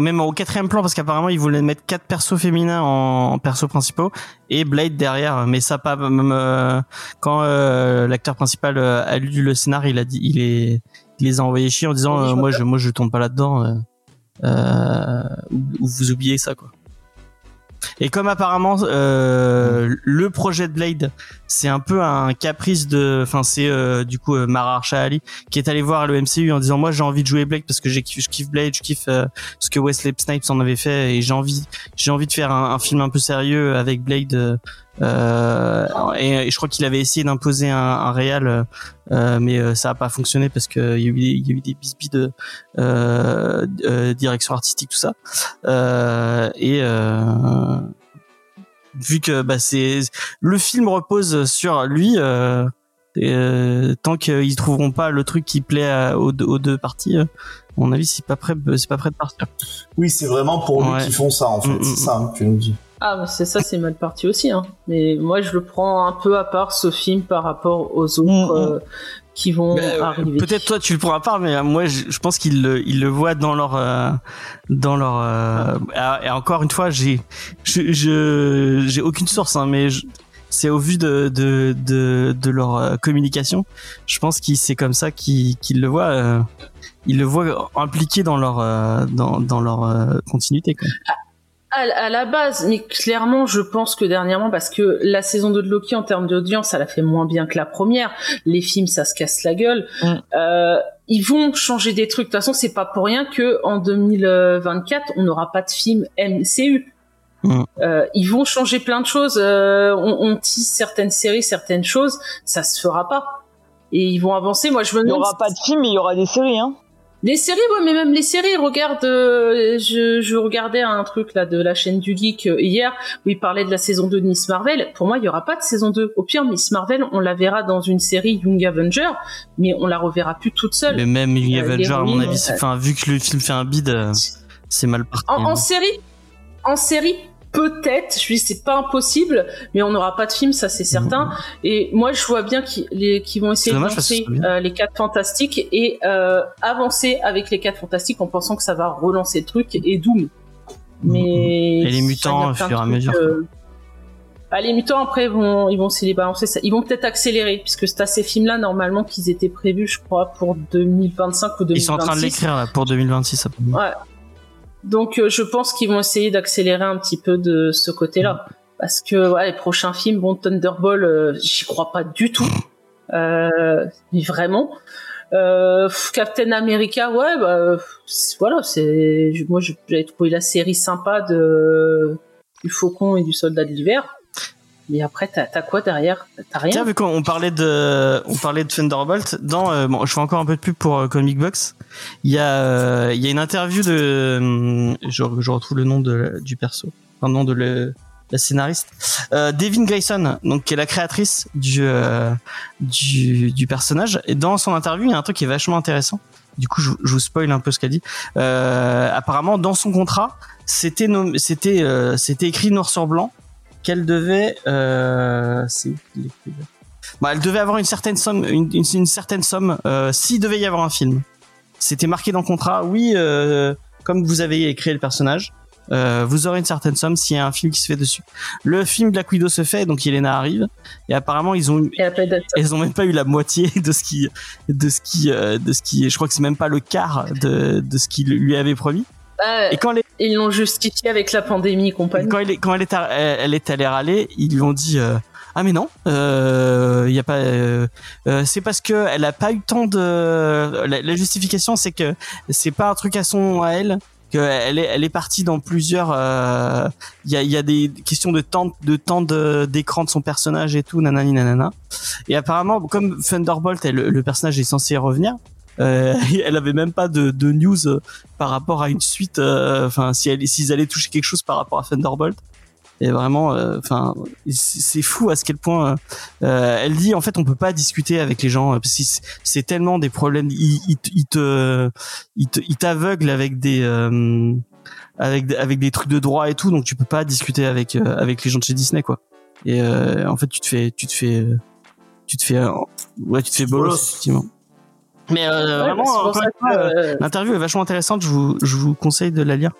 S1: même au quatrième plan parce qu'apparemment ils voulaient mettre quatre persos féminins en, en persos principaux et Blade derrière. Mais ça pas même euh, quand euh, l'acteur principal euh, a lu le scénar, il a dit, il est, il les a envoyés chier en disant
S3: Oui, je
S1: euh,
S3: vois
S1: moi je moi je tourne pas là-dedans. Euh, euh, ou, ou vous oubliez ça quoi. Et comme apparemment euh, le projet de Blade, c'est un peu un caprice de, enfin c'est euh, du coup euh, Mara Arshali qui est allé voir le MCU en disant moi j'ai envie de jouer Blade parce que j'ai je kiffe Blade, je kiffe euh, ce que Wesley Snipes en avait fait et j'ai envie j'ai envie de faire un, un film un peu sérieux avec Blade. Euh, euh, et, et je crois qu'il avait essayé d'imposer un, un réal, euh, mais ça a pas fonctionné parce que il y a eu des, il y a eu des bisbis de euh, direction artistique tout ça. Et vu que bah, c'est le film repose sur lui. Et, tant qu'ils trouveront pas le truc qui plaît à- aux, deux- aux deux parties, à mon avis, c'est pas prêt, c'est pas prêt de partir.
S4: Oui, c'est vraiment pour lui
S1: Ouais.
S4: qu'ils font ça, en fait.
S1: Mm, mm,
S4: c'est ça hein, que tu nous dis.
S3: Ah, mais c'est ça, c'est mal parti aussi. Hein. Mais moi, je le prends un peu à part ce film par rapport aux autres
S2: Mm, mm.
S3: euh, qui vont
S1: Bah,
S3: arriver.
S1: Peut-être toi tu le prends à part, mais euh, moi je, je pense qu'ils le, ils le voient dans leur, euh, dans leur. euh, ah, et encore une fois, j'ai, je, je- j'ai aucune source, hein, mais je- c'est au vu de, de, de, de leur euh, communication. Je pense que c'est comme ça qu'ils, qu'ils le voient. euh, ils le voient impliqué dans leur, euh, dans, dans leur euh, continuité. Quoi.
S3: À, à la base, mais clairement, je pense que dernièrement, parce que la saison 2 de Loki, en termes d'audience, elle a fait moins bien que la première. Les films, ça se casse la gueule.
S2: Mm.
S3: Euh, ils vont changer des trucs. De toute façon, c'est pas pour rien que en 2024, on n'aura pas de film MCU.
S1: Mm.
S3: Euh, ils vont changer plein de choses. Euh, on, on tisse certaines séries, certaines choses. Ça se fera pas. Et ils vont avancer. Moi, je me
S2: Il y
S3: demande
S2: aura pas de film, mais il y aura des séries, hein.
S3: Les séries, ouais, mais même les séries, regarde, euh, je, je regardais un truc là de la chaîne du geek euh, hier où il parlait de la saison 2 de Miss Marvel. Pour moi, il y aura pas de saison 2. Au pire, Miss Marvel, on la verra dans une série Young Avenger, mais on la reverra plus toute seule.
S1: Mais même Young
S3: Euh,
S1: Avenger, à mon avis, enfin, vu que le film fait un bide, euh, c'est mal parti.
S3: En, en
S1: hein.
S3: série, en série, peut-être, je dis c'est pas impossible, mais on n'aura pas de film, ça c'est certain. Et moi, je vois bien qu'ils vont essayer de lancer euh, les quatre fantastiques et euh, avancer avec les quatre fantastiques en pensant que ça va relancer le truc et Doom. Mais
S1: Et les mutants, au fur et à mesure.
S3: euh, ah, les mutants après ils vont ils vont les balancer ça. Ils vont peut-être accélérer puisque c'est à ces films-là normalement qu'ils étaient prévus, je crois, pour 2025 ou 2026.
S1: Ils sont en train de l'écrire là, pour 2026. ça peut-
S3: Ouais. Donc euh, je pense qu'ils vont essayer d'accélérer un petit peu de ce côté-là. Parce que ouais, les prochains films, bon, Thunderbolt, euh, j'y crois pas du tout. [laughs] Euh, mais vraiment. Euh, Captain America, ouais, bah, voilà, c'est, moi j'avais trouvé la série sympa de du Faucon et du Soldat de l'hiver. Mais après, t'as, t'as quoi derrière? T'as rien?
S1: Tiens, vu qu'on parlait de, on parlait de Thunderbolt, dans, euh, bon, je fais encore un peu de pub pour euh, Comic Box. Il y a, euh, il y a une interview de, hum, je, retrouve le nom de, du perso, enfin, le nom de la scénariste, euh, Devin Grayson, donc qui est la créatrice du, euh, du, du personnage. Et dans son interview, il y a un truc qui est vachement intéressant. Du coup, je, je vous spoil un peu ce qu'elle dit. Euh, apparemment, dans son contrat, c'était, c'était, euh, c'était écrit noir sur blanc qu'elle devait, euh, c'est bah, elle devait avoir une certaine somme, une, une, une certaine somme, euh, s'il devait y avoir un film. C'était marqué dans le contrat, oui, euh, comme vous avez créé le personnage, euh, vous aurez une certaine somme s'il y a un film qui se fait dessus. Le film Black Widow se fait, donc Yelena arrive, et apparemment ils ont, ils ont même pas eu la moitié [laughs] de ce qui, de ce qui, de ce qui, je crois que c'est même pas le quart de, de ce qu'il lui avait promis. Et quand les,
S3: ils l'ont justifié avec la pandémie et compagnie.
S1: quand elle est, quand elle est, à- elle est allée râler, ils lui ont dit euh, ah mais non, euh, il y a pas, euh, euh, c'est parce que elle a pas eu temps de. La, la justification c'est que c'est pas un truc à son à elle, que elle est, elle est partie dans plusieurs. euh, Il y a, y a des questions de temps, de temps de- d'écran de son personnage et tout, nanani nanana. Et apparemment, comme Thunderbolt, elle- le personnage est censé revenir. Euh, [laughs] elle avait même pas de, de news euh, par rapport à une suite. euh, Enfin, si elle, s'ils allaient toucher quelque chose par rapport à Thunderbolt. Et vraiment, euh, enfin, c'est fou à ce quel point. euh, elle dit en fait, on peut pas discuter avec les gens. parce que c'est- tellement des problèmes. Ils, ils, te- ils te, ils t'aveuglent avec des, euh, avec avec des trucs de droit et tout. Donc tu peux pas discuter avec euh, avec les gens de chez Disney quoi. Et euh, en fait, tu te fais, tu te fais, tu te fais, euh, ouais, tu te fais Bolos. effectivement. Mais euh,
S3: Ouais,
S1: vraiment,
S3: c'est pour
S1: encore
S3: ça
S1: une fois,
S3: que,
S1: euh,
S3: euh,
S1: l'interview est vachement intéressante. Je vous, je vous conseille de la lire.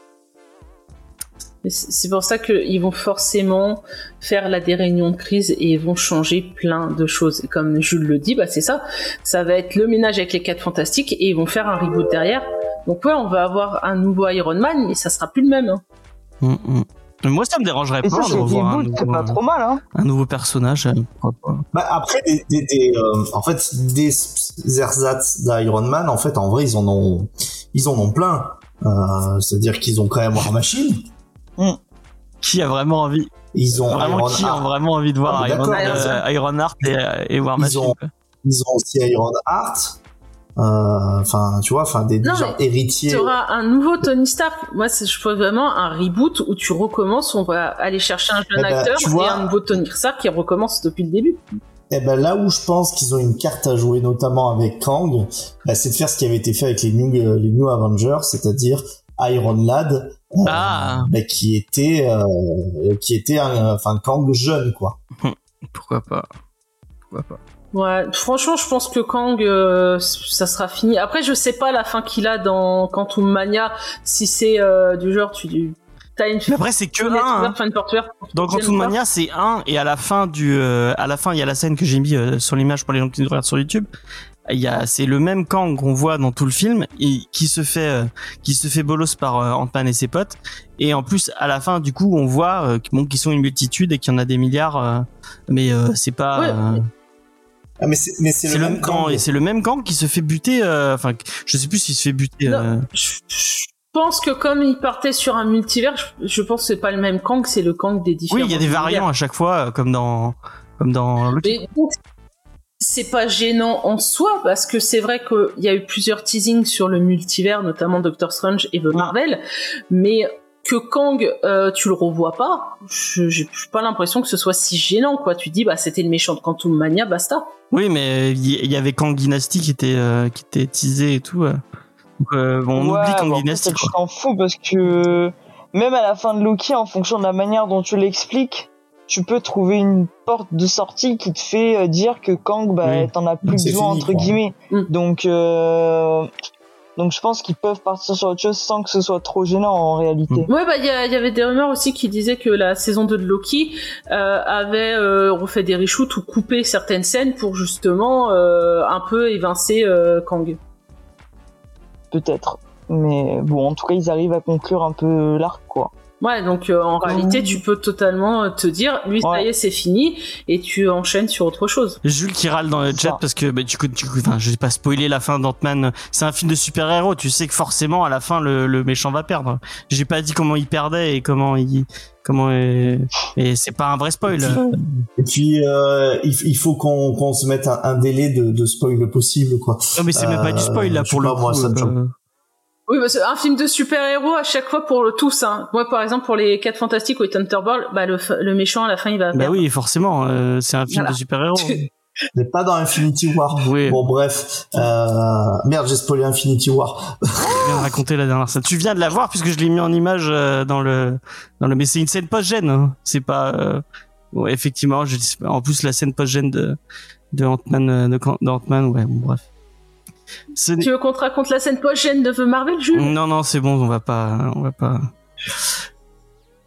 S3: C'est pour ça qu'ils vont forcément faire là des réunions de crise et ils vont changer plein de choses. Et comme Jules le dit, bah c'est ça. Ça va être le ménage avec les quatre fantastiques et ils vont faire un reboot derrière. Donc ouais, on va avoir un nouveau Iron Man, mais ça sera plus le même. hein.
S1: Mm, mm. Mais Moi, ça me dérangerait pas de
S2: c'est
S1: revoir un nouveau,
S2: pas trop mal, hein.
S1: un nouveau personnage. euh.
S4: Bah, après, des, des, des, euh, en fait, des ersatz d'Iron Man, en fait, en vrai, ils en ont, ils en ont plein. Euh, C'est-à-dire qu'ils ont quand même War Machine.
S1: Qui a vraiment envie,
S4: Ils ont
S1: vraiment
S4: Iron
S1: qui a
S4: Heart.
S1: vraiment envie de voir
S4: Ah,
S1: Iron, euh, Iron Heart et, euh, et War
S4: Ils
S1: Machine.
S4: ont-
S1: quoi.
S4: Ils ont aussi Iron Heart. Euh, Enfin, tu vois, enfin, des, des
S3: Non,
S4: gens
S3: mais
S4: héritiers.
S3: Tu auras un nouveau Tony Stark. Moi, je trouve vraiment un reboot où tu recommences. On va aller chercher un jeune
S4: Eh ben,
S3: acteur
S4: tu vois-
S3: et un nouveau Tony Stark qui recommence depuis le début.
S4: Eh ben là où je pense qu'ils ont une carte à jouer, notamment avec Kang, bah, c'est de faire ce qui avait été fait avec les New, euh, les New Avengers, c'est-à-dire Iron Lad, euh,
S1: Ah.
S4: bah, qui était, euh, qui était un, enfin Kang jeune quoi. [laughs]
S1: Pourquoi pas Pourquoi pas
S3: Ouais, franchement, je pense que Kang, euh, ça sera fini. Après, je sais pas la fin qu'il a dans Quantum Mania, si c'est euh, du genre, tu t'as une
S1: Mais après, c'est que un. hein. Dans Quantum Mania, c'est un, et à la fin du, euh, à la fin, il y a la scène que j'ai mis euh, sur l'image pour les gens qui nous regardent sur YouTube. Il y a, c'est le même Kang qu'on voit dans tout le film et qui se fait, euh, qui se fait bolos par euh, Ant-Man et ses potes. Et en plus, à la fin, du coup, on voit euh, bon, qu'ils sont une multitude et qu'il y en a des milliards, euh, mais euh, c'est pas.
S3: Ouais.
S1: euh,
S4: Ah, mais c'est mais c'est
S1: c'est
S4: le, même
S1: non,
S4: camp.
S1: et c'est le même Kang qui se fait buter. euh, Enfin, je sais plus s'il se fait buter. Euh,
S3: Je je pense que comme il partait sur un multivers, je, je pense que c'est pas le même Kang, c'est le Kang des différents.
S1: Oui, il y a des variants à chaque fois, euh, comme dans, comme dans.
S3: Mais c'est pas gênant en soi parce que c'est vrai qu'il y a eu plusieurs teasings sur le multivers, notamment Doctor Strange et The Marvel, mais que Kang, euh, tu le revois pas, je- j'ai pas l'impression que ce soit si gênant, quoi. Tu dis, bah, c'était le méchant de Quantum Mania, basta.
S1: Oui, mais il y, avait Kang Dynasty qui était, euh, qui était teasé et tout. euh. Bon, on
S2: Ouais,
S1: oublie Kang
S2: bon, après,
S1: Dynasty.
S2: Je t'en fous parce que même à la fin de Loki, en fonction de la manière dont tu l'expliques, tu peux trouver une porte de sortie qui te fait dire que Kang, bah,
S1: Oui.
S2: t'en as plus besoin
S4: fini,
S2: entre
S4: quoi.
S2: guillemets.
S3: Mm.
S2: Donc, euh, donc je pense qu'ils peuvent partir sur autre chose sans que ce soit trop gênant en réalité.
S1: Mm.
S3: Ouais, bah, il y, avait des rumeurs aussi qui disaient que la saison 2 de Loki euh, avait euh, refait des reshoots ou coupé certaines scènes pour justement euh, un peu évincer Kang.
S2: Peut-être. Mais bon, en tout cas, ils arrivent à conclure un peu l'arc, quoi.
S3: Ouais, donc euh, en réalité, tu peux totalement euh, te dire, lui, ça y est, c'est fini, et tu enchaînes sur autre chose.
S1: Jules qui râle dans le chat parce que bah, tu, tu, enfin, je vais pas spoiler la fin d'Ant-Man. C'est un film de super-héros. Tu sais que forcément, à la fin, le, le méchant va perdre. J'ai pas dit comment il perdait et comment il, comment et, et c'est pas un vrai spoil.
S4: Et puis euh, il, il faut qu'on qu'on se mette un, un délai de, de spoil possible quoi.
S1: Non, mais c'est même pas du spoil là
S4: Euh,
S1: pour le
S4: pas,
S1: coup.
S4: moi, ça me choque.
S1: euh,
S3: Oui, bah, c'est un film de super-héros à chaque fois pour le tous. Hein. Moi, par exemple, pour les 4 Fantastiques ou les Thunderbolts, bah, le, le méchant à la fin, il va
S1: Bah
S3: perdre.
S1: oui, forcément. euh, c'est un film
S3: Voilà.
S1: de super-héros. [laughs]
S4: Mais pas dans Infinity War.
S1: oui.
S4: Bon bref, euh, merde j'ai spoilé Infinity War.
S1: Je viens de raconter la dernière scène. Tu viens de la voir puisque je l'ai mis en image euh, dans le dans le mais c'est une scène post-gène. hein. C'est pas euh, ouais, effectivement, je en plus la scène post-gène de de Ant-Man euh, de, Can- d'Ant-Man ouais, bon, bref. Ce
S3: Tu veux qu'on te raconte la scène post-gène de The Marvel, Jules?
S1: Non non, c'est bon, on va pas on va pas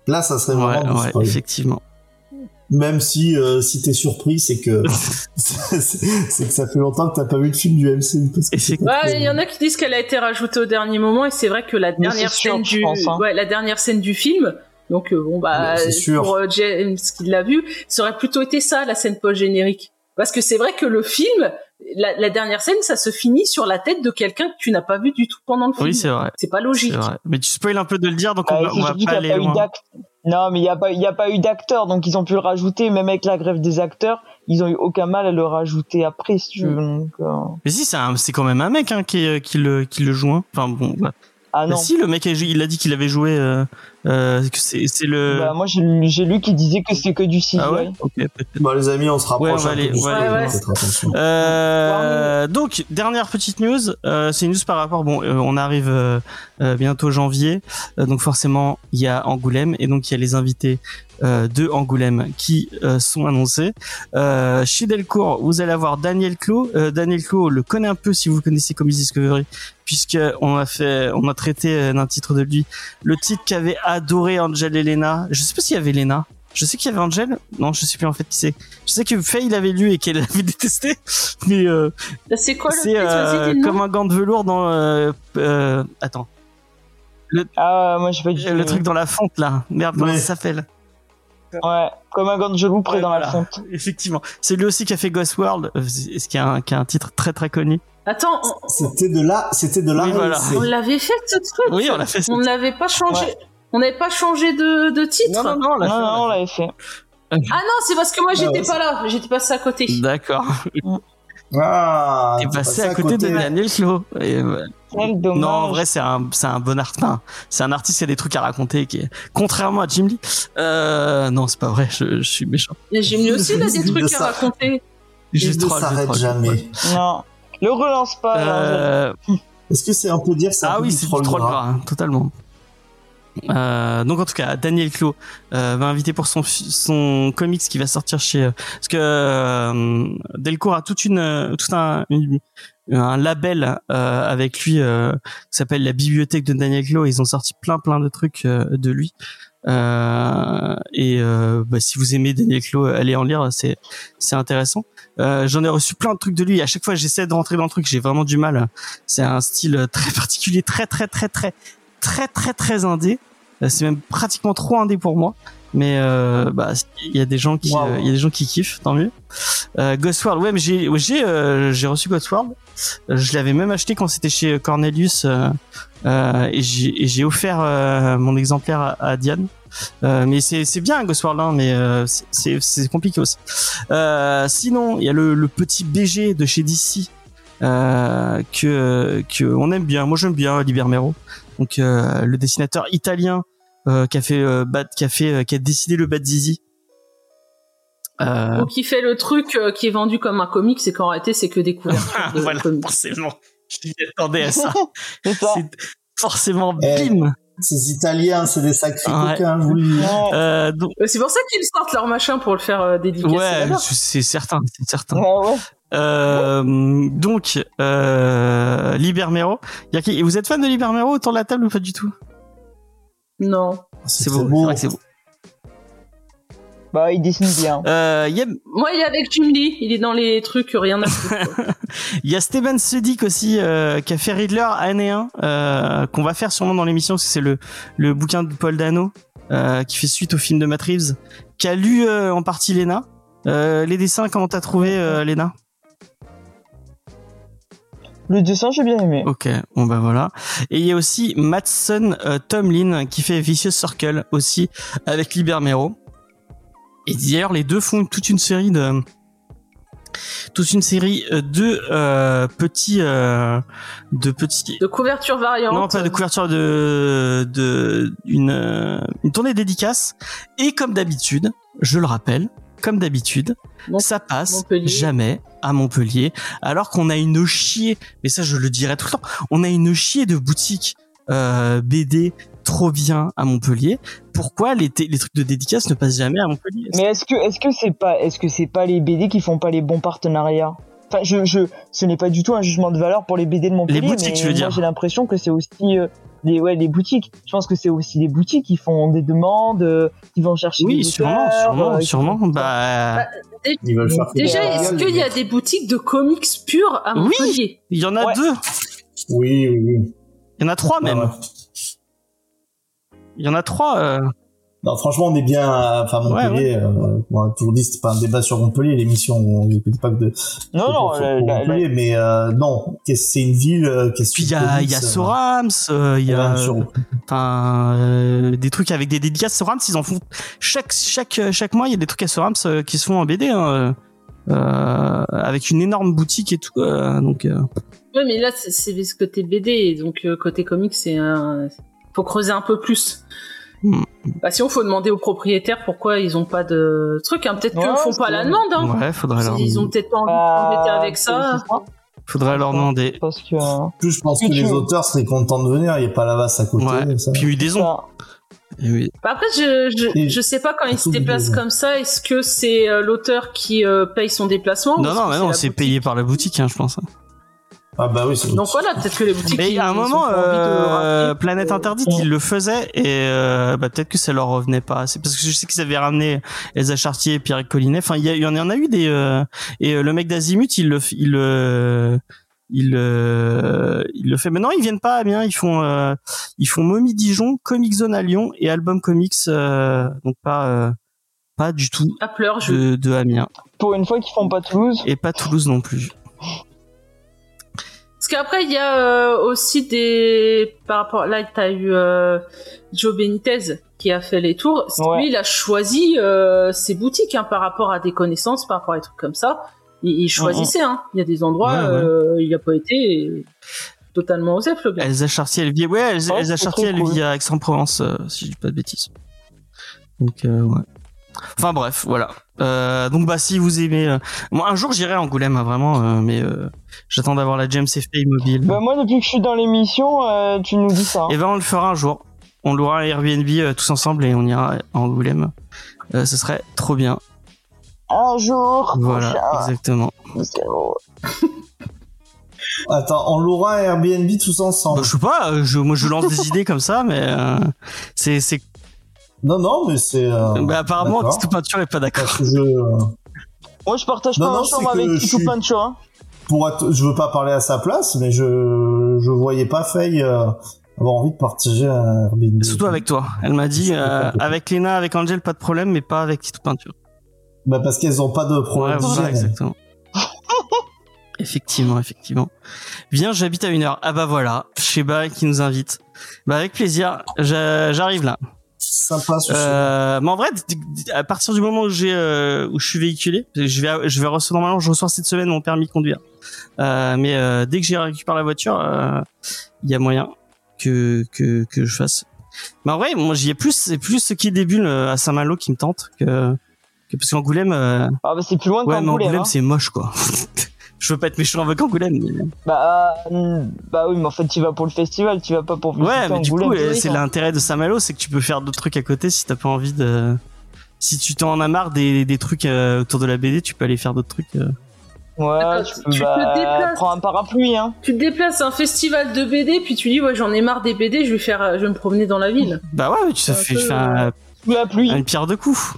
S4: Là ça serait vraiment
S1: ouais, effectivement.
S4: Même si euh, si t'es surpris c'est que [laughs] c'est que ça fait longtemps que t'as pas vu le film du MCU.
S1: C'est
S3: Ouais, il y en a qui disent qu'elle a été rajoutée au dernier moment, et c'est vrai que la dernière
S2: sûr,
S3: du,
S2: pense, hein.
S3: ouais, la dernière scène du film. Donc euh, bon bah
S4: sûr.
S3: pour euh, James qui l'a vu, ça aurait plutôt été ça la scène post générique. Parce que c'est vrai que le film, la, la dernière scène, ça se finit sur la tête de quelqu'un que tu n'as pas vu du tout pendant le film.
S1: Oui, c'est vrai.
S3: c'est pas
S1: C'est
S3: logique.
S1: vrai. Mais tu spoil un peu de le dire donc on
S2: Ouais,
S1: va, on va pas aller
S2: a pas eu
S1: loin.
S2: Non, mais il n'y a pas, il y a pas eu d'acteur, donc ils ont pu le rajouter, même avec la grève des acteurs, ils ont eu aucun mal à le rajouter après, si tu veux. Donc, euh,
S1: Mais si c'est un- c'est quand même un mec hein, qui est- qui le qui le joue. hein. Enfin bon. ouais.
S2: Ah
S1: Bah
S2: non.
S1: si le mec a- il a dit qu'il avait joué euh, euh, que c'est c'est le
S2: Bah, moi, j'ai lu, qu'il disait que c'était que du CGI.
S1: ah ouais? Ok peut-être.
S4: Bon les amis on se rapproche
S1: Ouais, on va aller-. Euh, donc dernière petite news, euh, c'est une news par rapport. Bon, euh, on arrive bientôt janvier, euh, donc forcément il y a Angoulême et donc il y a les invités de Angoulême qui euh, sont annoncés. Euh, chez Delcourt, vous allez avoir Daniel. Euh, Daniel Clot, on le connaît un peu si vous le connaissez comme Discovery, puisque on a fait, on a traité euh, d'un titre de lui, le titre qu'avait adoré Angel et Lena. Je sais pas s'il y avait Lena. Je sais qu'il y avait Angel. Non, je sais plus en fait qui c'est. Je sais que Faye l'avait lu et qu'elle [laughs] l'avait détesté. Mais euh,
S3: C'est quoi le
S1: c'est euh,
S3: le
S1: comme un gant de velours dans. Euh, euh, attends.
S2: Ah, moi, j'ai pas du tout.
S1: Le truc dans la fonte là. Merde, comment
S4: Ouais.
S1: ça s'appelle?
S2: Ouais, comme un gant de gelou près
S1: Ouais,
S2: dans
S1: voilà.
S2: la fonte.
S1: Effectivement. C'est lui aussi qui a fait Ghost World, euh, c'est- ce qui a un, qui a un titre très très connu.
S3: Attends, on,
S4: C'était de là c'était de là
S1: Oui, voilà.
S3: on l'avait fait ce truc?
S1: Oui, on l'a fait.
S3: On n'avait pas changé.
S2: Ouais.
S3: On n'avait pas changé de, de titre?
S1: Non, non, non, on
S2: l'avait fait.
S3: Ah non, c'est parce que moi j'étais
S4: ouais,
S3: pas là. J'étais passé à côté.
S1: D'accord.
S4: Ah,
S1: T'es passé à côté de Daniel Clot. Et, euh,
S2: Quel dommage.
S1: Non, en vrai, c'est un, c'est un bon artiste. Enfin, c'est un artiste qui a des trucs à raconter. Qui est... Contrairement à Jim Lee. Euh, non, c'est pas vrai. Je, je suis méchant.
S3: Et J'ai mis aussi là des trucs
S4: ne
S3: à raconter.
S1: Je
S4: Il ne s'arrête jamais.
S2: Non. Le relance pas.
S1: Euh,
S4: Est-ce que c'est un peu dire ça
S1: ah oui, c'est du troll gras, hein, totalement. Euh, donc en tout cas, Daniel Clos euh, va inviter pour son son comics qui va sortir chez parce que euh, Delcourt a toute une tout un un label euh, avec lui euh, qui s'appelle la bibliothèque de Daniel Clos. Ils ont sorti plein plein de trucs euh, de lui. Euh, et euh, bah, si vous aimez Daniel Clos, allez en lire, c'est c'est intéressant. Euh, J'en ai reçu plein de trucs de lui. À chaque fois, j'essaie de rentrer dans le truc, j'ai vraiment du mal. C'est un style très particulier, très très très très très très très indé. Euh, C'est même pratiquement trop indé pour moi. Mais euh, bah il y a des gens qui
S2: Wow.
S1: il y a des gens qui kiffent, tant mieux. Euh, Ghost World, ouais, mais j'ai ouais, j'ai euh, j'ai reçu Ghost World. Euh, Je l'avais même acheté quand c'était chez Cornelius euh, euh, et j'ai et j'ai offert euh, mon exemplaire à, à Diane. Euh, mais c'est c'est bien Ghost World, hein, mais euh, c'est- c'est compliqué aussi. Euh, sinon, il y a le, le petit BG de chez DC euh, que que on aime bien. Moi, j'aime bien Libermero. Donc euh, le dessinateur italien euh, qui a fait euh, Bad, qui a fait euh, qui a décidé le Bad Zizi. Euh,
S3: Ou qui fait le truc euh, qui est vendu comme un comic, c'est qu'en réalité, c'est que des couvertures [laughs] de
S1: voilà,
S3: comics.
S1: forcément. Je m'y attendais à [laughs] ça.
S2: C'est
S1: forcément
S4: Eh.
S1: bim.
S4: Ces Italiens, c'est des sacrés
S1: Ouais. Euh, donc,
S3: Euh, C'est pour ça qu'ils sortent leur machin pour le faire euh, dédicacer
S1: ouais, c'est certain, c'est certain.
S2: Ouais, ouais.
S1: Euh, donc, euh, Libermero. Y a qui- Vous êtes fan de Libermero autour de la table ou pas du tout?
S3: Non.
S1: C'est
S4: très
S1: beau, c'est vrai que c'est beau.
S2: Bah, il dessine bien.
S1: Euh, Il y, a,
S3: Moi, il est avec Jim Lee. Il est dans les trucs rien à foutre. [laughs]
S1: il y a Steven Sudik aussi euh, qui a fait Riddler année 1 euh, qu'on va faire sûrement dans l'émission parce que c'est le, le bouquin de Paul Dano euh, qui fait suite au film de Matt Reeves qui a lu euh, en partie Lena. Euh, les dessins, comment t'as trouvé euh, Lena?
S2: Le dessin, j'ai bien aimé.
S1: Ok, bon bah voilà. Et il y a aussi Matson euh, Tomlin qui fait Vicious Circle aussi avec Libermero. Et d'ailleurs les deux font toute une série de toute une série euh, de euh, petits euh, de petits
S3: De couverture variante.
S1: non pas de couverture de de une euh, une tournée dédicace et comme d'habitude je le rappelle comme d'habitude ça passe jamais à Montpellier alors qu'on a une chier mais ça je le dirai tout le temps on a une chier de boutiques euh, BD trop bien à Montpellier pourquoi les, trucs de dédicace ne passent jamais à Montpellier?
S2: Mais est-ce que est-ce que c'est pas est-ce que c'est pas les BD qui font pas les bons partenariats? Enfin, je, je, ce n'est pas du tout un jugement de valeur pour les BD de Montpellier.
S1: Les boutiques,
S2: mais
S1: tu veux
S2: moi,
S1: dire.
S2: J'ai l'impression que c'est aussi euh, les, ouais, les boutiques. Je pense que c'est aussi les boutiques qui font des demandes, euh, qui vont chercher
S1: oui
S2: des
S1: sûrement
S2: auteurs,
S1: sûrement
S2: euh,
S1: sûrement bah
S4: Ils veulent faire
S3: Déjà, est-ce qu'il y a des boutiques de comics purs à
S1: Oui.
S3: Montpellier?
S1: il y en a
S2: Ouais.
S1: deux
S4: Oui, oui, oui.
S1: il y en a trois même il y en a trois euh.
S4: Non, franchement, on est bien à enfin, Montpellier. euh, on a toujours dit c'était pas un débat sur Montpellier, l'émission. On n'écoutait pas que de.
S2: Non, non,
S4: pour-
S2: la-
S4: pour
S2: la-
S4: Montpellier, mais euh, non, c'est une ville. euh,
S1: puis il y a il y a
S4: comics,
S1: Sorams euh, il y a
S4: ouais,
S1: enfin euh, des trucs avec des dédicaces Sorams ils en font chaque chaque chaque mois il y a des trucs à Sorams euh, qui se font en BD hein, euh, avec une énorme boutique et tout euh, donc euh,
S3: Ouais, mais là, c'est- ce côté BD, donc euh, côté comics, c'est un. Faut creuser un peu plus.
S1: Hmm.
S3: Bah, sinon, faut demander aux propriétaires pourquoi ils ont pas de truc. Hein. Peut-être qu'ils
S2: Ouais,
S3: font pas la demande. Hein.
S1: ouais faudrait leur
S3: Ils ont peut-être pas envie de s'embêter avec ça.
S1: faudrait leur demander
S2: Parce que euh,
S4: En plus, je pense que les auteurs seraient contents de venir. Il n'y a pas la vaste à côté.
S1: ouais
S4: ça.
S1: puis
S2: ça,
S1: Et oui.
S3: Bah, après, je, je, sais pas quand il se déplace comme ça. Est-ce que c'est euh, l'auteur qui euh, paye son déplacement ou
S1: non non non c'est
S3: boutique?
S1: payé par la boutique hein, je pense
S4: Ah bah oui, c'est
S3: Donc voilà, peut-être que les boutiques.
S1: mais à un moment
S3: pas de
S1: euh, Planète Interdite ils le faisaient et euh, bah, peut-être que ça leur revenait pas c'est parce que je sais qu'ils avaient ramené Elsa Chartier et Pierre Collinet enfin il y, en a eu des euh, et euh, le mec d'Azimut il le il le il euh, il le fait maintenant ils viennent pas à Amiens ils font euh, ils font Mommy Dijon Comic Zone à Lyon et Album Comics euh, donc pas euh, pas du tout
S3: À pleurs, je.
S1: de, de Amiens
S2: pour une fois qu'ils font pas Toulouse.
S1: et pas Toulouse non plus
S3: qu'après, il y a euh, aussi des. Par rapport. Là, t'as eu euh, Joe Benitez qui a fait les tours.
S2: Ouais.
S3: Lui, il a choisi euh, ses boutiques hein, par rapport à des connaissances, par rapport à des trucs comme ça. Il, il choisissait. Hein. Il y a des endroits,
S1: Ouais, ouais.
S3: euh, il a pas été totalement osef, le gars.
S1: Elsa Chartier elle vit ouais Elsa,
S2: Ouais,
S1: Elsa Chartier elle vit à Aix-en-Provence euh, si je dis pas de bêtises donc euh, ouais enfin bref voilà euh, donc bah si vous aimez euh, moi un jour j'irai à Angoulême hein, vraiment euh, mais euh, j'attends d'avoir la James FP mobile
S2: Bah moi depuis que je suis dans l'émission, euh, tu nous dis ça. hein.
S1: et ben on le fera un jour on louera un Airbnb euh, tous ensemble et on ira à Angoulême. Euh, ce serait trop bien.
S2: Un jour.
S1: Voilà,
S2: prochain.
S1: exactement.
S2: Bon. [laughs]
S4: Attends, on louera un Airbnb tous ensemble.
S1: Bah, je sais pas, je, moi je lance des idées comme ça, mais euh, c'est, c'est,
S4: Non, non, mais c'est. euh,
S1: bah, apparemment. Tito Peinture est pas d'accord.
S4: je, euh,
S2: Moi, je partage
S4: Non,
S2: pas
S4: non,
S2: ma chambre avec
S4: suis-
S2: Pancho. Hein.
S4: pour être- je veux pas parler à sa place, mais je, je voyais pas Faye euh, avoir envie de partager un Airbnb.
S1: Surtout avec toi. Elle m'a dit, euh, avec Lena, avec Angel, pas de problème, mais pas avec Tito Peinture.
S4: Bah parce qu'elles ont pas de problème.
S1: Ouais, voilà,
S4: d'hygiène.
S1: exactement. [laughs] effectivement, effectivement. Viens, j'habite à une heure. Ah bah voilà, Sheba qui nous invite. Bah avec plaisir, j'a- j'arrive là.
S4: Sympa ce
S1: Euh, mais en vrai, à partir du moment où j'ai euh, où je suis véhiculé, je vais je vais recevoir normalement je reçois cette semaine mon permis de conduire. Euh, mais euh, dès que j'ai récupéré la voiture, euh, il y a moyen que que que je fasse. Mais en vrai, moi j'y ai plus c'est plus ce qui est des bulles euh, à Saint-Malo qui me tente que que parce qu'Angoulême euh,
S2: Ah bah c'est plus loin
S1: ouais, mais
S2: qu'Angoulême.
S1: Angoulême
S2: hein.
S1: c'est moche quoi. [laughs] je veux pas être méchant avec Angoulême. Mais...
S2: Bah, euh, bah oui, mais en fait, tu vas pour le festival, tu vas pas pour visiter
S1: Ouais, mais du coup, euh, c'est l'intérêt de Saint-Malo, c'est que tu peux faire d'autres trucs à côté si t'as pas envie de. Si tu t'en as marre des, des trucs euh, autour de la BD, tu peux aller faire d'autres trucs. euh.
S2: Ouais,
S3: Attends,
S2: tu peux,
S3: tu te
S2: bah,
S3: déplaces.
S2: prends un parapluie, hein.
S3: Tu te déplaces à un festival de BD, puis tu dis ouais j'en ai marre des BD, je vais faire, je vais me promener dans la ville.
S1: Bah ouais, mais tu ça fait,
S3: peu,
S2: Sous la pluie.
S1: une pierre de coups.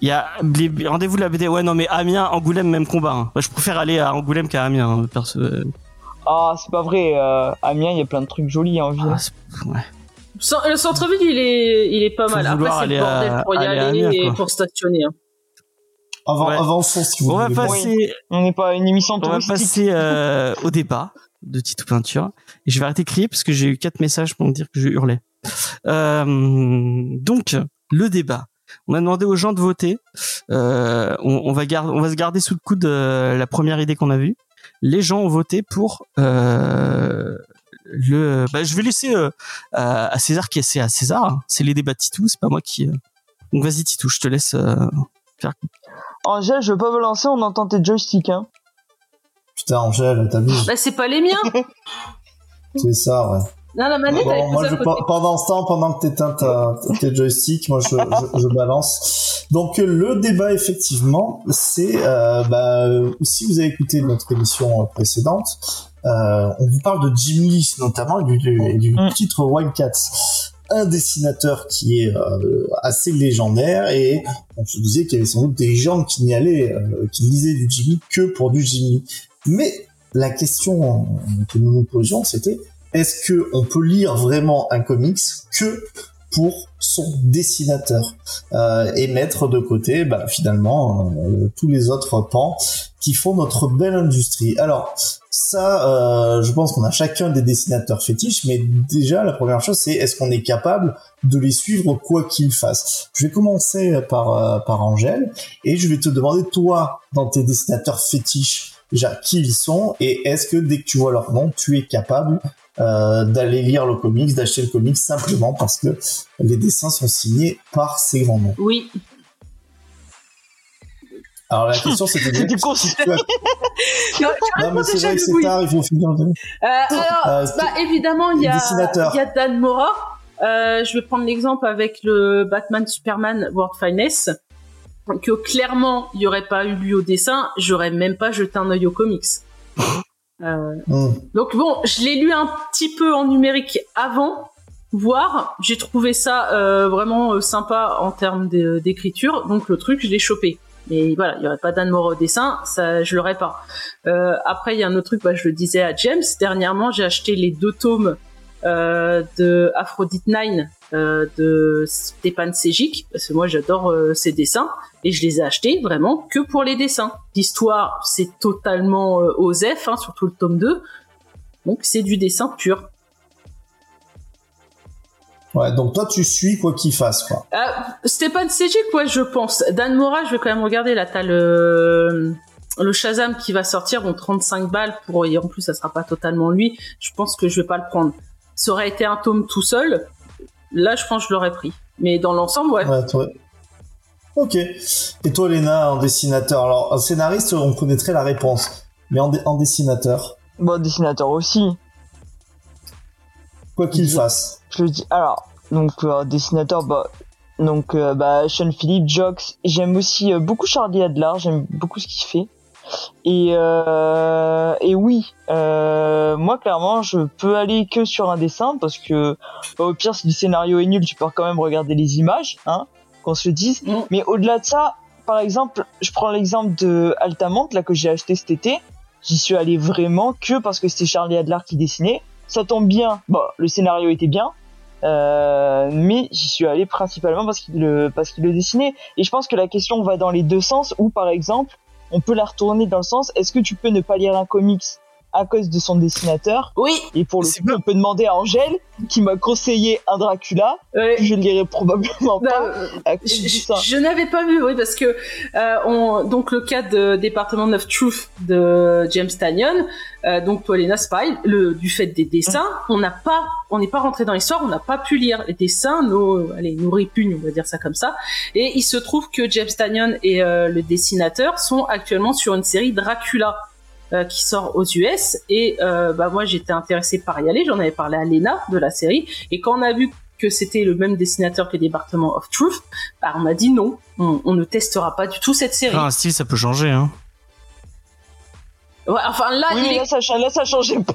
S1: Il y a les rendez-vous de la BD. Ouais, non, mais Amiens, Angoulême, même combat. hein. Moi, je préfère aller à Angoulême qu'à Amiens. hein, perso. euh.
S2: Ah, c'est pas vrai. Euh, Amiens, il y a plein de trucs jolis en ville.
S1: Ah, ouais.
S3: Le centre-ville il est, il est pas
S1: Faut
S3: mal. Après c'est le
S1: aller à-
S3: bordel pour y
S1: aller à
S3: aller
S1: Amiens,
S3: et
S1: quoi.
S3: pour stationner. hein.
S4: Avant,
S1: Ouais.
S4: Avançons si vous
S1: On va
S4: voulez.
S1: passer,
S2: On n'est pas une émission
S1: on va passer euh, au débat de Tito Peinture. Et je vais arrêter de crier parce que j'ai eu quatre messages pour me dire que je hurlais. Euh, donc, le débat. On a demandé aux gens de voter. Euh, on, on va garder, on va se garder sous le coude euh, la première idée qu'on a vue. Les gens ont voté pour euh, le. Bah, je vais laisser euh, à à César qui est c'est à César. hein. C'est les débats de Titou, c'est pas moi qui. euh. Donc vas-y Titou, je te laisse. euh,
S2: Angèle, je veux pas me lancer, on entend tes joysticks, hein.
S4: Putain, Angèle, t'abuses.
S3: Bah c'est pas les miens. [laughs]
S4: C'est ça, ouais.
S3: Non la manette elle est
S4: Bon, moi, je, pendant ce temps, pendant que t'éteins ta, tes joysticks, moi, je, je, je balance. Donc, le débat, effectivement, c'est, euh, bah, si vous avez écouté notre émission euh, précédente, euh, on vous parle de Jim Lee, notamment, et du, du, et du
S2: Mm.
S4: titre Wildcats. Un dessinateur qui est euh, assez légendaire et on se disait qu'il y avait sans doute des gens qui n'y allaient, euh, qui lisaient du Jimmy que pour du Jimmy. Mais la question que nous nous posions, c'était est-ce que on peut lire vraiment un comics que pour son dessinateur euh, et mettre de côté bah, finalement euh, tous les autres pans qui font notre belle industrie. Alors ça, euh, je pense qu'on a chacun des dessinateurs fétiches, mais déjà la première chose c'est est-ce qu'on est capable de les suivre quoi qu'ils fassent? Je vais commencer par par Angèle et je vais te demander toi dans tes dessinateurs fétiches déjà qui ils sont et est-ce que dès que tu vois leur nom tu es capable euh, d'aller lire le comics, d'acheter le comics simplement parce que les dessins sont signés par ces grands noms.
S3: Oui.
S4: Alors la question c'était [laughs] de- tu as- [laughs]
S3: Non, tu
S4: Non mais c'est vrai que c'est tard, il faut finir. le-
S3: Euh, alors,
S4: Euh,
S3: bah, évidemment, il y a,
S4: dessinateur.
S3: il y a Dan Mora. Euh, je vais prendre l'exemple avec le Batman Superman World Finest. Que clairement, il n'y aurait pas eu lui au dessin, j'aurais même pas jeté un œil aux comics. [laughs] Euh,
S4: Hmm.
S3: donc bon, je l'ai lu un petit peu en numérique avant, voir. J'ai trouvé ça euh, vraiment euh, sympa en termes d'écriture, donc le truc, je l'ai chopé. Mais voilà, il y aurait pas Dan Mora au dessin, ça, je l'aurais pas. Euh, après, il y a un autre truc, bah, je le disais à James. Dernièrement, j'ai acheté les deux tomes de Aphrodite 9 euh, de Stepan Sejic, parce que moi j'adore euh, ses dessins, et je les ai achetés vraiment que pour les dessins. L'histoire, c'est totalement euh, OSEF, hein, surtout le tome 2, donc c'est du dessin pur.
S4: Ouais, donc toi tu suis quoi qu'il fasse quoi.
S3: Euh, Stepan Sejic, ouais, je pense. Dan Mora, je vais quand même regarder, là, t'as le... Le Shazam qui va sortir, bon 35 balles pour et en plus ça sera pas totalement lui. Je pense que je vais pas le prendre. Ça aurait été un tome tout seul. Là, je pense que je l'aurais pris. Mais dans l'ensemble, ouais.
S4: Ouais, toi. Ok. Et toi Léna en dessinateur, alors en scénariste on connaîtrait la réponse, mais en, dessinateur.
S2: Bon, dessinateur aussi.
S4: quoi qu'il fasse.
S2: Je le dis. Alors, donc euh, dessinateur, bah donc euh, bah Sean Phillips, Jox. J'aime aussi euh, beaucoup Charlie Adler. J'aime beaucoup ce qu'il fait. Et euh, et oui, euh, moi clairement, je peux aller que sur un dessin parce que bah, au pire, si le scénario est nul, tu peux quand même regarder les images, hein, qu'on se le dise.
S3: Mm.
S2: Mais au-delà de ça, par exemple, je prends l'exemple de Altamont là que j'ai acheté cet été. J'y suis allé vraiment que parce que c'était Charlie Adler qui dessinait. Ça tombe bien. Bon, le scénario était bien. Euh, mais j'y suis allé principalement parce qu'il le parce qu'il le dessinait et je pense que la question va dans les deux sens où par exemple on peut la retourner dans le sens est-ce que tu peux ne pas lire un comics? À cause de son dessinateur
S3: Oui.
S2: et pour le coup
S1: pas-
S2: on peut demander à Angèle qui m'a conseillé un Dracula
S3: Ouais.
S2: que je lirai probablement
S3: Bah,
S2: pas
S3: euh,
S2: à cause
S3: je,
S2: de
S3: je-
S2: ça
S3: je n'avais pas vu, oui, parce que euh, on, donc le cas de Département of Truth de James Tanyon, euh, donc Paulina Spy, le du fait des dessins, on n'a pas, on n'est pas rentré dans l'histoire, on n'a pas pu lire les dessins, nos, allez, nous répugnent, on va dire ça comme ça. Et il se trouve que James Tanyon et euh, le dessinateur sont actuellement sur une série Dracula. Euh, qui sort aux US et euh, bah moi j'étais intéressée par y aller j'en avais parlé à Lena de la série et quand on a vu que c'était le même dessinateur que Département of Truth bah, on m'a dit non, on, on ne testera pas du tout cette série.
S1: Ah, un style, ça peut changer. Hein.
S3: Ouais, enfin là,
S2: oui
S3: il
S2: mais
S3: est...
S2: là ça cha- là ça changeait pas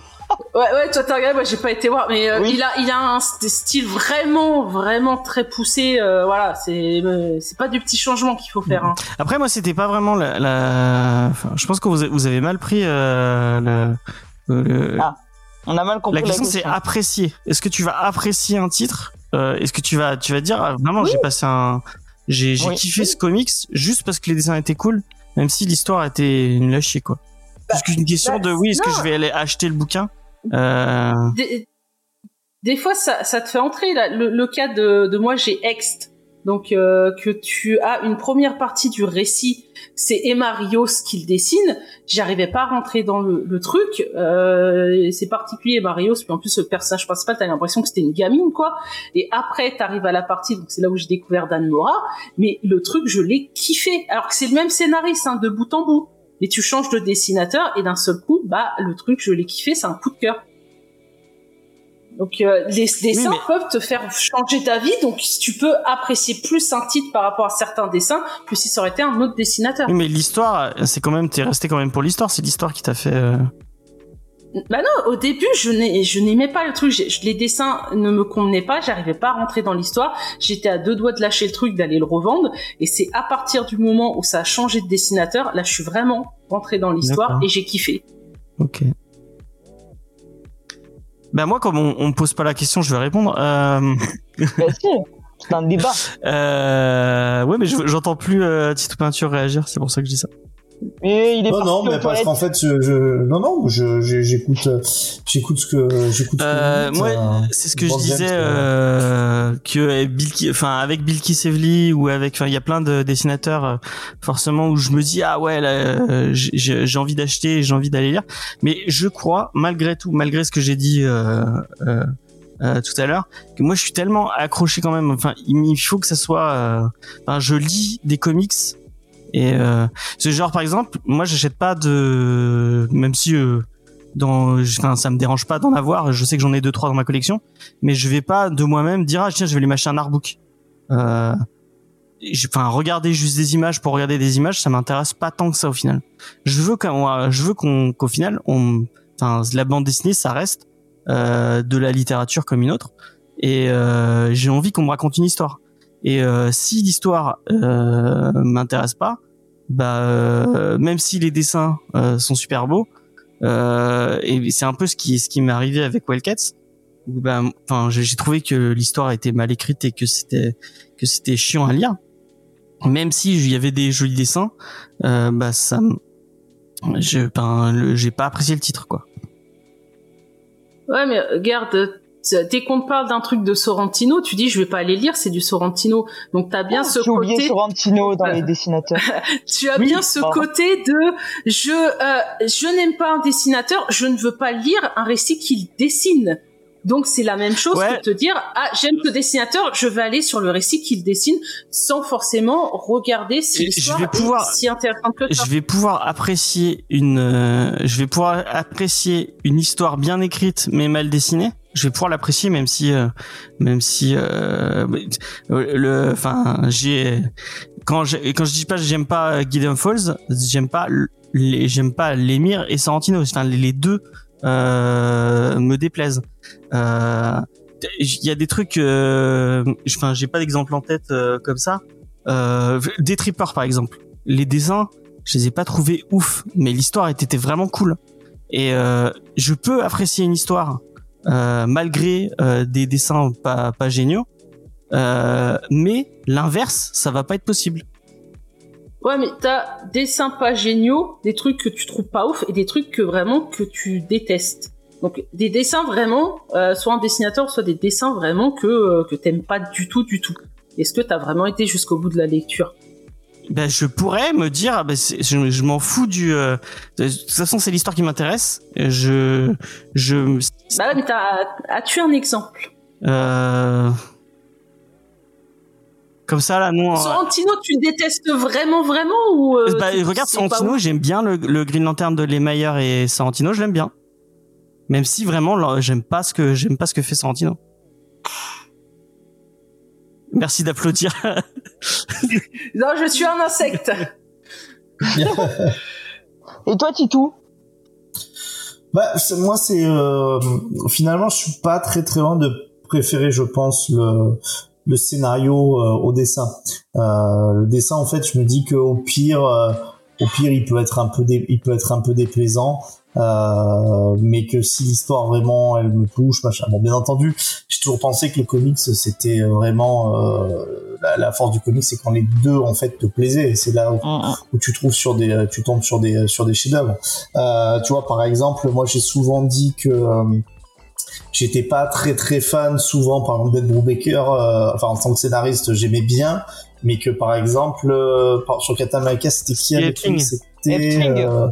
S3: ouais, ouais, toi t'as regardé, moi j'ai pas été voir, mais euh,
S2: Oui.
S3: il a, il a un st- style vraiment, vraiment très poussé. euh, voilà, c'est, euh, c'est pas du petit changement qu'il faut faire. Hein.
S1: Après, moi, c'était pas vraiment la. la... Enfin, je pense que vous, vous avez mal pris euh, le. le-
S2: Ah, on a mal compris
S1: la question, c'est apprécier. Est-ce que tu vas apprécier un titre Euh, Est-ce que tu vas, tu vas dire ah, vraiment, j'ai passé un, j'ai, j'ai
S2: Oui.
S1: kiffé ce comics juste parce que les dessins étaient cool, même si l'histoire était une chier, quoi. Parce qu'une question
S3: bah,
S1: de oui, est-ce que je vais aller acheter le bouquin euh...
S3: Des, des fois, ça, ça te fait entrer. Là. Le, le cas de, de moi, j'ai Ext. Donc, euh, que tu as une première partie du récit, c'est Emma Rios qui le dessine. J'arrivais pas à rentrer dans le, le truc. Euh, c'est particulier, Emma Rios. Puis en plus, le personnage principal, t'as l'impression que c'était une gamine, quoi. Et après, t'arrives à la partie, donc c'est là où j'ai découvert Dan Mora. Mais le truc, je l'ai kiffé. Alors que c'est le même scénariste, hein, de bout en bout. Mais tu changes de dessinateur et d'un seul coup, bah, le truc, je l'ai kiffé, c'est un coup de cœur. Donc euh, les dessins
S1: mais-
S3: peuvent te faire changer d'avis, donc si tu peux apprécier plus un titre par rapport à certains dessins que si ça aurait été un autre dessinateur.
S1: Oui, mais l'histoire, c'est quand même, t'es resté quand même pour l'histoire. C'est l'histoire qui t'a fait. euh,
S3: Bah non, au début je n'ai- je n'aimais pas le truc, les dessins ne me convenaient pas, j'arrivais pas à rentrer dans l'histoire, j'étais à deux doigts de lâcher le truc, d'aller le revendre, et c'est à partir du moment où ça a changé de dessinateur, là je suis vraiment rentré dans l'histoire
S1: D'accord.
S3: et j'ai kiffé.
S1: Ok. Bah moi, comme on, on me pose pas la question, je vais répondre. Euh...
S2: Bah, si, c'est un débat [laughs]
S1: Euh, ouais, mais je- j'entends plus euh, Tito Peinture réagir, c'est pour ça que je dis ça.
S2: Mais il est
S4: Non,
S2: parti
S4: non, mais parce qu'en fait, je, je- non, non, je, je- j'écoute, euh, j'écoute ce que, j'écoute ce que
S1: Euh,
S4: vous dites,
S1: moi,
S4: euh,
S1: c'est ce que je disais
S4: euh,
S1: euh, que Bill, enfin avec Bill Kisevli ou avec, enfin il y a plein de dessinateurs euh, forcément où je me dis ah ouais là, j'ai- envie d'acheter, j'ai envie d'aller lire, mais je crois malgré tout, malgré ce que j'ai dit euh, euh, euh, tout à l'heure, que moi je suis tellement accroché quand même. Enfin il il faut que ça soit, euh, enfin je lis des comics et euh, ce genre par exemple, moi j'achète pas de, même si euh, dans, enfin ça me dérange pas d'en avoir, je sais que j'en ai deux trois dans ma collection, mais je vais pas de moi-même dire ah tiens je vais aller m'acheter un artbook. Euh, enfin regarder juste des images pour regarder des images, ça m'intéresse pas tant que ça au final. Je veux qu'on, je veux qu'on, qu'au final on, enfin la bande dessinée ça reste euh, de la littérature comme une autre, et euh, j'ai envie qu'on me raconte une histoire. Et euh, si l'histoire euh, m'intéresse pas, bah euh, même si les dessins sont super beaux, et c'est un peu ce qui ce qui m'est arrivé avec Wildcats. bah, enfin j'ai trouvé que l'histoire était mal écrite et que c'était que c'était chiant à lire. Même si il y avait des jolis dessins, euh, bah ça, je, ben, j'ai pas apprécié le titre quoi.
S3: Ouais, mais regarde, t- dès qu'on te parle d'un truc de Sorrentino, tu dis je vais pas aller lire, c'est du Sorrentino. Donc t'as bien
S2: Oh,
S3: ce
S2: oublié
S3: côté,
S2: Sorrentino dans les [laughs] dessinateurs. [laughs]
S3: tu as
S2: Oui,
S3: bien ce
S2: pardon.
S3: côté de je euh, je n'aime pas un dessinateur, je ne veux pas lire un récit qu'il dessine. Donc c'est la même chose
S1: Ouais.
S3: que te dire ah j'aime ce dessinateur, je vais aller sur le récit qu'il dessine sans forcément regarder si l'histoire
S1: vais
S3: est
S1: pouvoir-
S3: si intéressante que ça.
S1: je vais pouvoir apprécier une euh, je vais pouvoir apprécier une histoire bien écrite mais mal dessinée je vais pouvoir l'apprécier même si euh, même si euh, le enfin j'ai quand je quand je dis pas j'aime pas Gideon Falls j'aime pas les j'aime pas l'émir et Sorrentino enfin les, les deux me déplaisent euh, il y a des trucs euh, enfin j'ai pas d'exemple en tête euh, comme ça. Euh, des trippers par exemple. Les dessins je les ai pas trouvés ouf mais l'histoire était vraiment cool. Et euh, je peux apprécier une histoire euh, malgré euh, des dessins pas pas géniaux. Euh, mais l'inverse ça va pas être possible
S3: Ouais, mais t'as des dessins pas géniaux, des trucs que tu trouves pas ouf et des trucs que vraiment que tu détestes. Donc des dessins vraiment, euh, soit un dessinateur, soit des dessins vraiment que euh, que t'aimes pas du tout, du tout. Est-ce que t'as vraiment été jusqu'au bout de la lecture?
S1: Ben je pourrais me dire ah ben je, je m'en fous du euh, de toute façon c'est l'histoire qui m'intéresse je je
S3: Bah ouais, mais t'as as-tu un exemple?
S1: Euh, comme ça là non euh,
S3: Sorrentino, tu le détestes vraiment, vraiment ou euh,
S1: bah, regarde Sorrentino, j'aime bien le, le Green Lantern de Lemayer et Sorrentino, je l'aime bien. Même si vraiment là, j'aime pas ce que j'aime pas ce que fait Sorrentino. Merci d'applaudir. [laughs]
S3: Non, je suis un insecte. [laughs]
S2: Et toi, Titou?
S4: Bah, c'est- moi, c'est euh, finalement, je suis pas très très loin de préférer, je pense, le le scénario euh, au dessin. Euh, le dessin, en fait, je me dis que au pire, euh, au pire, il peut être un peu, dé- il peut être un peu déplaisant, euh, mais que si l'histoire vraiment, elle me touche, machin. Bon, bien entendu, j'ai toujours pensé que le comics, c'était vraiment euh, la, la force du comics, c'est quand les deux en fait te plaisaient. Et c'est là où où tu trouves sur des tu tombes sur des sur des chefs-d'œuvre. Euh, tu vois par exemple, moi j'ai souvent dit que euh, j'étais pas très très fan souvent par exemple d'Ed Brubaker euh, enfin en tant que scénariste, j'aimais bien mais que par exemple euh, sur Captain America, c'était qui avec
S1: Epting.
S4: lui C'était euh,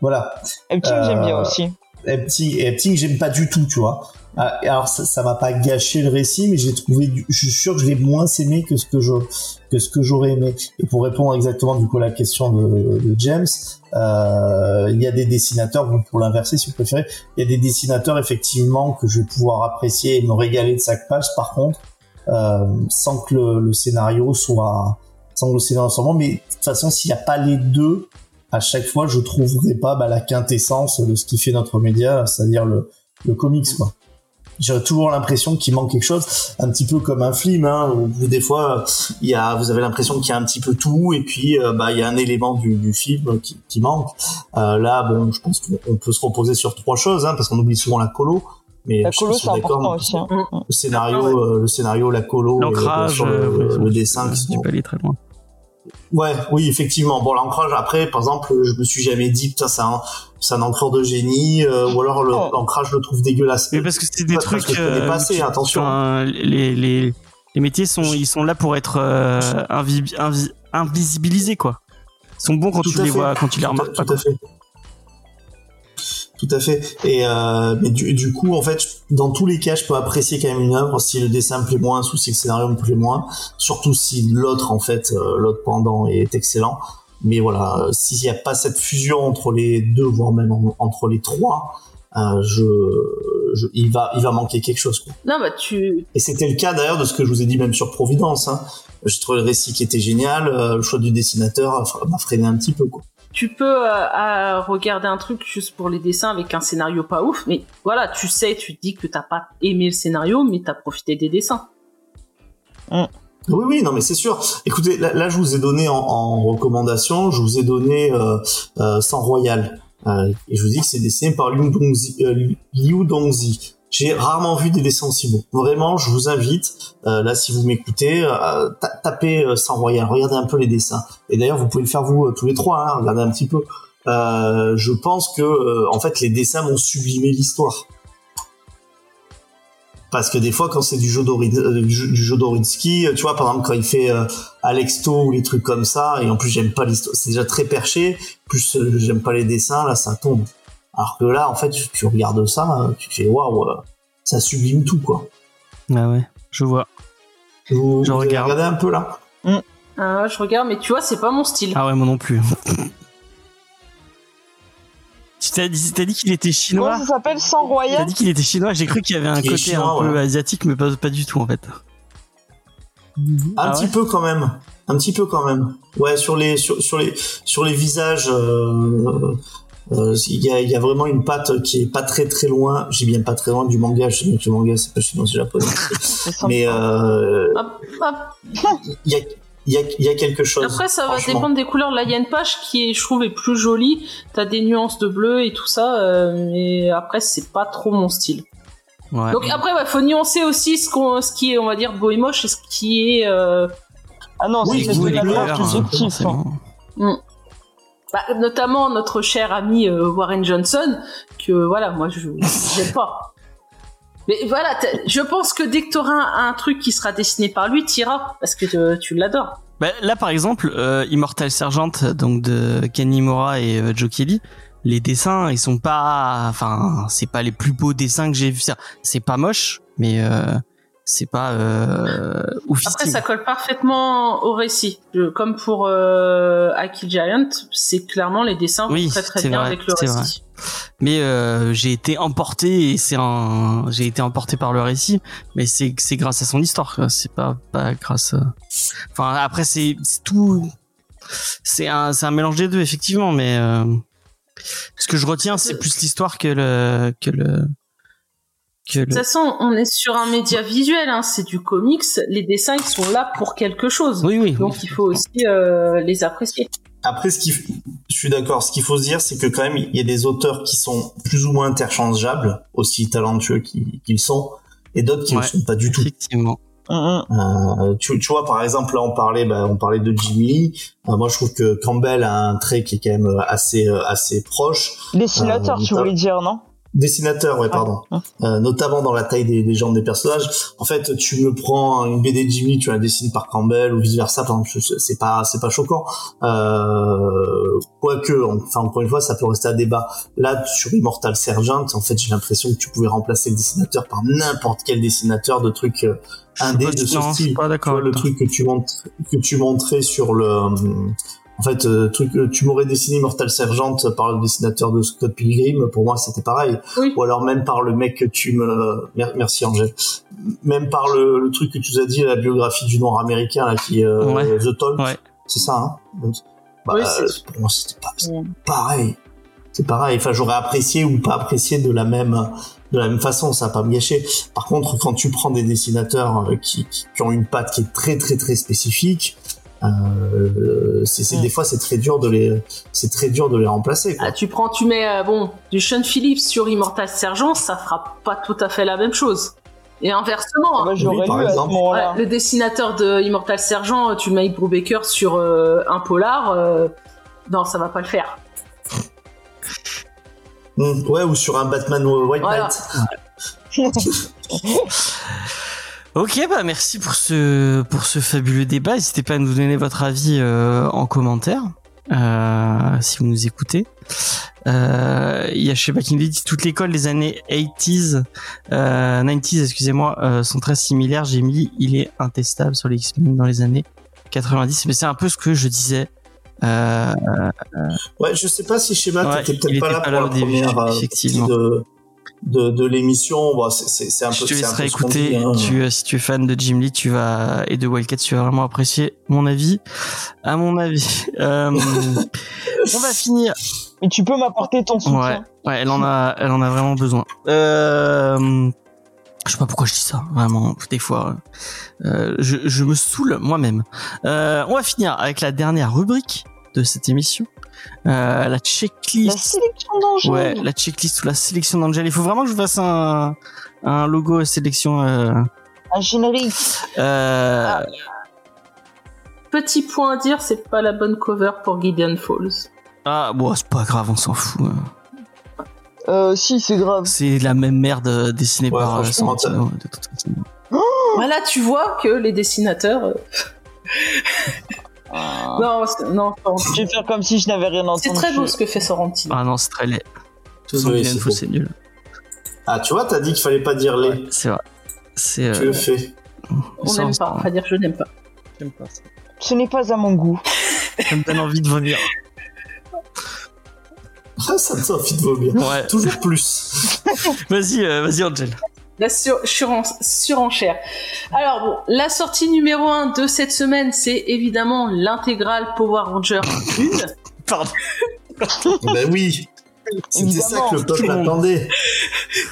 S4: voilà.
S2: Epting, j'aime bien
S4: Euh,
S2: aussi.
S4: Epting, et Epting, j'aime pas du tout, tu vois. Ah, alors ça, ça m'a pas gâché le récit, mais j'ai trouvé, du- je suis sûr que je l'ai moins aimé que ce que je, que ce que j'aurais aimé. Et pour répondre exactement du coup à la question de, de James, euh, il y a des dessinateurs, pour l'inverser si vous préférez, il y a des dessinateurs effectivement que je vais pouvoir apprécier et me régaler de chaque page. Par contre, euh, sans que le, le scénario soit, sans que le scénario soit bon, mais de toute façon, s'il n'y a pas les deux, à chaque fois, je trouverai pas bah, la quintessence de ce qui fait notre média, c'est-à-dire le, le comics, quoi. J'ai toujours l'impression qu'il manque quelque chose, un petit peu comme un film, hein, où des fois, il y a, vous avez l'impression qu'il y a un petit peu tout, et puis euh, bah il y a un élément du, du film qui, qui manque. Euh, là, bon, je pense qu'on peut se reposer sur trois choses, hein, parce qu'on oublie souvent la colo. Mais
S2: La
S4: je
S2: colo,
S4: suis
S2: c'est
S4: d'accord,
S2: important aussi. hein.
S4: Le scénario, euh, le scénario, la colo, et sûr, le,
S1: euh,
S4: le
S1: ouais,
S4: dessin, qui sont,
S1: peux aller très loin.
S4: Ouais, oui, effectivement. Bon, l'ancrage, après, par exemple, je me suis jamais dit, putain, c'est un, c'est un de génie, euh, ou alors
S2: Oh.
S4: l'ancrage, je le trouve dégueulasse.
S1: Mais parce que c'est des trucs.
S4: que je connais
S1: euh,
S4: pas assez,
S1: tu-
S4: attention.
S1: les, les, les métiers sont, ils sont là pour être euh, invi- invi- invisibilisés, quoi. Ils sont bons quand
S4: Tout
S1: tu les
S4: fait.
S1: vois, quand tu les
S4: Tout
S1: remarques pas.
S4: Tout à fait. Tout à fait. Et euh, mais du, du coup, en fait, dans tous les cas, je peux apprécier quand même une œuvre si le dessin me plaît moins, ou si le scénario me plaît moins, surtout si l'autre, en fait, euh, l'autre pendant est excellent. Mais voilà, euh, s'il n'y a pas cette fusion entre les deux, voire même en- entre les trois, euh, je, je, il va, il va manquer quelque chose. Quoi.
S3: Non, bah tu.
S4: Et c'était le cas d'ailleurs de ce que je vous ai dit même sur Providence. Hein. J'ai trouvé le récit qui était génial, euh, le choix du dessinateur m'a freiné un petit peu. Quoi.
S3: Tu peux euh, regarder un truc juste pour les dessins avec un scénario pas ouf, mais voilà, tu sais, tu te dis que t'as pas aimé le scénario, mais t'as profité des dessins.
S4: Oui, oui, non, mais c'est sûr. Écoutez, là, je vous ai donné en, recommandation, je vous ai donné euh, euh, Sang Royal. Euh, et je vous dis que c'est dessiné par Liu Dongzi. J'ai rarement vu des dessins aussi beaux. Vraiment, je vous invite, euh, là, si vous m'écoutez, euh, ta- tapez euh, Sang Royal, regardez un peu les dessins. Et d'ailleurs, vous pouvez le faire vous euh, tous les trois, hein, regardez un petit peu. Je pense que, en fait, les dessins m'ont sublimé l'histoire. Parce que des fois, quand c'est du jeu euh, du tu vois, par exemple, quand il fait Alexto ou les trucs comme ça, et en plus, j'aime pas l'histoire, c'est déjà très perché, plus j'aime pas les dessins, là, ça tombe. Alors que là, en fait, tu, tu regardes ça, tu fais waouh, euh, ça sublime tout quoi.
S1: Ah ouais, je vois.
S4: Vous,
S1: Je
S4: vous
S1: regarde.
S4: regardé un peu là.
S3: Ah, je regarde, mais tu vois, c'est pas mon style.
S1: Ah ouais, moi non plus. [laughs] tu t'as dit, t'as dit qu'il était chinois
S2: ça s'appelle Sang
S1: T'as
S2: Royal
S1: dit qu'il était chinois, j'ai cru qu'il y avait un côté
S4: chinois,
S1: un peu
S4: ouais.
S1: asiatique, mais pas, pas du tout en fait.
S4: Un
S1: Ah
S4: petit
S1: ouais
S4: peu quand même. Un petit peu quand même. Ouais, sur les sur, sur les sur les visages, euh, il y, a, il y a vraiment une patte qui est pas très très loin. J'ai bien pas très loin du manga. Je sais bien que le manga c'est pas chinois, c'est japonais.
S2: C'est. [laughs]
S4: Mais euh, il y a il y a il y a quelque chose.
S3: Après, ça va dépendre des couleurs. Là, il y a une page qui est, je trouve, est plus jolie. T'as des nuances de bleu et tout ça, euh, mais après, c'est pas trop mon style.
S1: Ouais.
S3: Donc après, ouais, faut nuancer aussi ce, qu'on, ce qui est, on va dire, beau et moche et ce qui est. euh,
S2: Ah non,
S4: Oui,
S2: c'est
S4: les
S2: la
S4: couleurs,
S2: marque
S4: hein,
S2: subjectif.
S1: forcément.
S3: Bah, notamment notre cher ami euh, Warren Johnson, que voilà, moi, je [laughs] j'aime pas. Mais voilà, je pense que dès que t'auras un, un truc qui sera dessiné par lui, t'iras parce que euh, tu l'adores.
S1: Bah, là, par exemple, euh, Immortal Sergeant, donc de Kenny Mora et euh, Joe Kelly, les dessins, ils sont pas, enfin, c'est pas les plus beaux dessins que j'ai vus. C'est- C'est pas moche, mais euh, c'est pas euh, oufissime.
S3: Après, ça colle parfaitement au récit. Je- comme pour euh, Aki Giant, c'est clairement les dessins
S1: Oui,
S3: très très
S1: c'est
S3: bien
S1: vrai,
S3: avec le récit.
S1: Mais euh, j'ai été emporté et c'est un, j'ai été emporté par le récit, mais c'est c'est grâce à son histoire. C'est pas pas grâce. à- Enfin après c'est c'est tout, c'est un c'est un mélange des deux effectivement, mais euh, ce que je retiens c'est plus l'histoire que le que le que
S3: De
S1: le.
S3: toute façon, on est sur un média visuel, hein, c'est du comics. Les dessins, ils sont là pour quelque chose.
S1: Oui oui.
S3: Donc, il faut aussi euh, les apprécier.
S4: Après, ce qu'il f- je suis d'accord. Ce qu'il faut se dire, c'est que quand même, il y a des auteurs qui sont plus ou moins interchangeables, aussi talentueux qu'ils sont, et d'autres qui ne
S1: Ouais.
S4: le sont pas du tout.
S1: Effectivement.
S4: Euh, tu, tu vois, par exemple, là, on parlait, bah, on parlait de Jimmy Lee. Euh, moi, je trouve que Campbell a un trait qui est quand même assez, euh, assez proche.
S2: Dessinateur,
S4: Euh,
S2: tu voulais dire, non?
S4: Dessinateur, ouais, pardon.
S2: Ah.
S4: Euh, notamment dans la taille des, des jambes des personnages. En fait, tu me prends une BD de Jimmy, tu la dessines par Campbell ou vice versa. Par exemple, c'est- pas, c'est pas choquant. Euh, quoique, enfin, encore une fois, ça peut rester à débat. Là, sur Immortal Sergeant, en fait, j'ai l'impression que tu pouvais remplacer le dessinateur par n'importe quel dessinateur de trucs euh, indés de ce style.
S1: pas
S4: vois, le truc que tu montres, que tu montrais sur le, euh, en fait, euh, truc, euh, tu m'aurais dessiné Mortal Sergeant par le dessinateur de Scott Pilgrim. Pour moi, c'était pareil.
S3: Oui.
S4: Ou alors même par le mec que tu me, Mer- merci Angèle. Même par le, le truc que tu nous as dit, la biographie du noir américain là, qui euh,
S1: Ouais.
S4: The Talk.
S1: Ouais.
S4: C'est ça. Hein bah,
S3: Oui,
S4: euh, pour moi, c'était pas,
S2: Ouais.
S4: pareil. C'est pareil. Enfin, j'aurais apprécié ou pas apprécié de la même de la même façon. Ça va pas me gâcher. Par contre, quand tu prends des dessinateurs euh, qui, qui, qui ont une patte qui est très très très spécifique, euh, c'est c'est-
S2: Mm.
S4: des fois c'est très dur de les c'est très dur de les remplacer. Quoi.
S3: Ah, tu prends, tu mets euh, bon du Sean Phillips sur Immortal Sergeant, ça fera pas tout à fait la même chose. Et inversement,
S2: Ah bah,
S3: hein.
S2: Lu à ce.
S3: Ouais, le dessinateur de Immortal Sergeant, tu mets Bruce Baker sur euh, un polar, euh, non, ça va pas le faire.
S4: Mm. Ouais, ou sur un Batman White
S3: Voilà.
S4: Knight. [laughs]
S1: Ok, bah merci pour ce pour ce fabuleux débat. N'hésitez pas à nous donner votre avis euh, en commentaire euh, si vous nous écoutez. Euh, Il y a je sais pas qui nous dit toute l'école des années 80s, euh, 90s, excusez-moi, sont très similaires. J'ai mis il est intestable sur les X-Men dans les années 90, mais c'est un peu ce que je disais.
S4: Ouais, je sais pas si Schéma,
S1: Ouais,
S4: t'étais peut-être pas
S1: était
S4: là
S1: pas
S4: pour la
S1: début,
S4: première
S1: effectivement.
S4: de, de, de l'émission. Bon, c'est- c'est c'est un peu
S1: je te laisserai écouter.
S4: dit, hein.
S1: Tu, euh, si tu es fan de Jim Lee, tu vas et de Wildcat, tu vas vraiment apprécier mon avis. À mon avis, Euh, [laughs] on va finir.
S2: Mais tu peux m'apporter ton
S1: Ouais,
S2: soutien.
S1: ouais, elle en a, elle en a vraiment besoin. Euh, je sais pas pourquoi je dis ça. Vraiment, des fois, euh, je, je me saoule moi-même. Euh, on va finir avec la dernière rubrique de cette émission, euh, la
S2: La
S1: checklist.
S2: sélection d'Angèle.
S1: Ouais, la checklist ou la sélection d'Angel. Il faut vraiment que je fasse un, un logo sélection. Euh,
S2: Un générique.
S1: euh,
S3: Petit point à dire, c'est pas la bonne cover pour Gideon Falls.
S1: Ah, bon, c'est pas grave, on s'en fout.
S2: Euh, si, c'est grave.
S1: C'est la même merde dessinée
S4: Ouais,
S1: par Santino, de toute façon. [gasps]
S3: Voilà, tu vois que les dessinateurs. [laughs] euh, Non, non.
S2: Je vais faire comme si je n'avais rien entendu.
S3: c'est très beau ce que fait Sorrentino.
S1: Ah non, c'est très laid.
S4: Oui,
S1: Son
S4: c'est
S1: nul.
S4: Ah, tu vois, t'as dit qu'il fallait pas dire les.
S1: C'est vrai. C'est.
S4: Tu
S1: euh,
S4: le fais.
S3: On n'aime pas, on va dire je n'aime pas.
S1: j'aime pas ça.
S2: Ce n'est pas à mon goût.
S1: Ça me donne envie de vomir.
S4: Ah, [laughs] ça me fait envie de vomir.
S1: Ouais.
S4: Toujours plus. [laughs]
S1: Vas-y, euh, vas-y, Angel.
S3: La sur- suren- surenchère. Alors bon, la sortie numéro 1 de cette semaine, c'est évidemment l'intégrale Power Ranger 1. [laughs]
S1: Pardon.
S4: ben oui. C'était ça que le peuple attendait.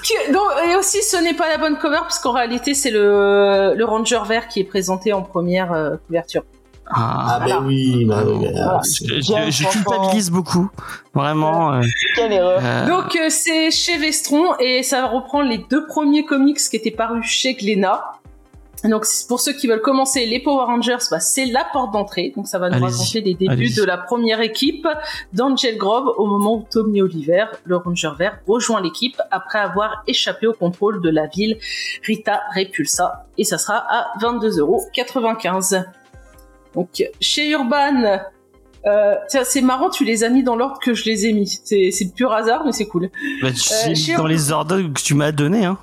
S3: Qui- donc, et aussi, ce n'est pas la bonne cover, puisqu'en réalité, c'est le, le Ranger vert qui est présenté en première euh, couverture.
S4: Ah,
S1: Ah,
S4: ben oui. bah oui,
S3: Voilà.
S1: je, culpabilise beaucoup. Vraiment. euh,
S2: Quelle erreur.
S1: euh,
S3: Donc, euh, c'est chez Vestron, et ça reprend les deux premiers comics qui étaient parus chez Glénat. Donc, pour ceux qui veulent commencer les Power Rangers, bah, c'est la porte d'entrée. Donc, ça va nous raconter les débuts de la première équipe d'Angel Grove au moment où Tommy Oliver, le Ranger vert, rejoint l'équipe après avoir échappé au contrôle de la ville Rita Repulsa. Et ça sera à 22,95€. Donc, chez Urban, euh, c'est marrant, tu les as mis dans l'ordre que je les ai mis. C'est c'est pur hasard, mais c'est cool.
S1: bah, c'est
S3: chez-
S1: dans les ordres que tu m'as donné, hein.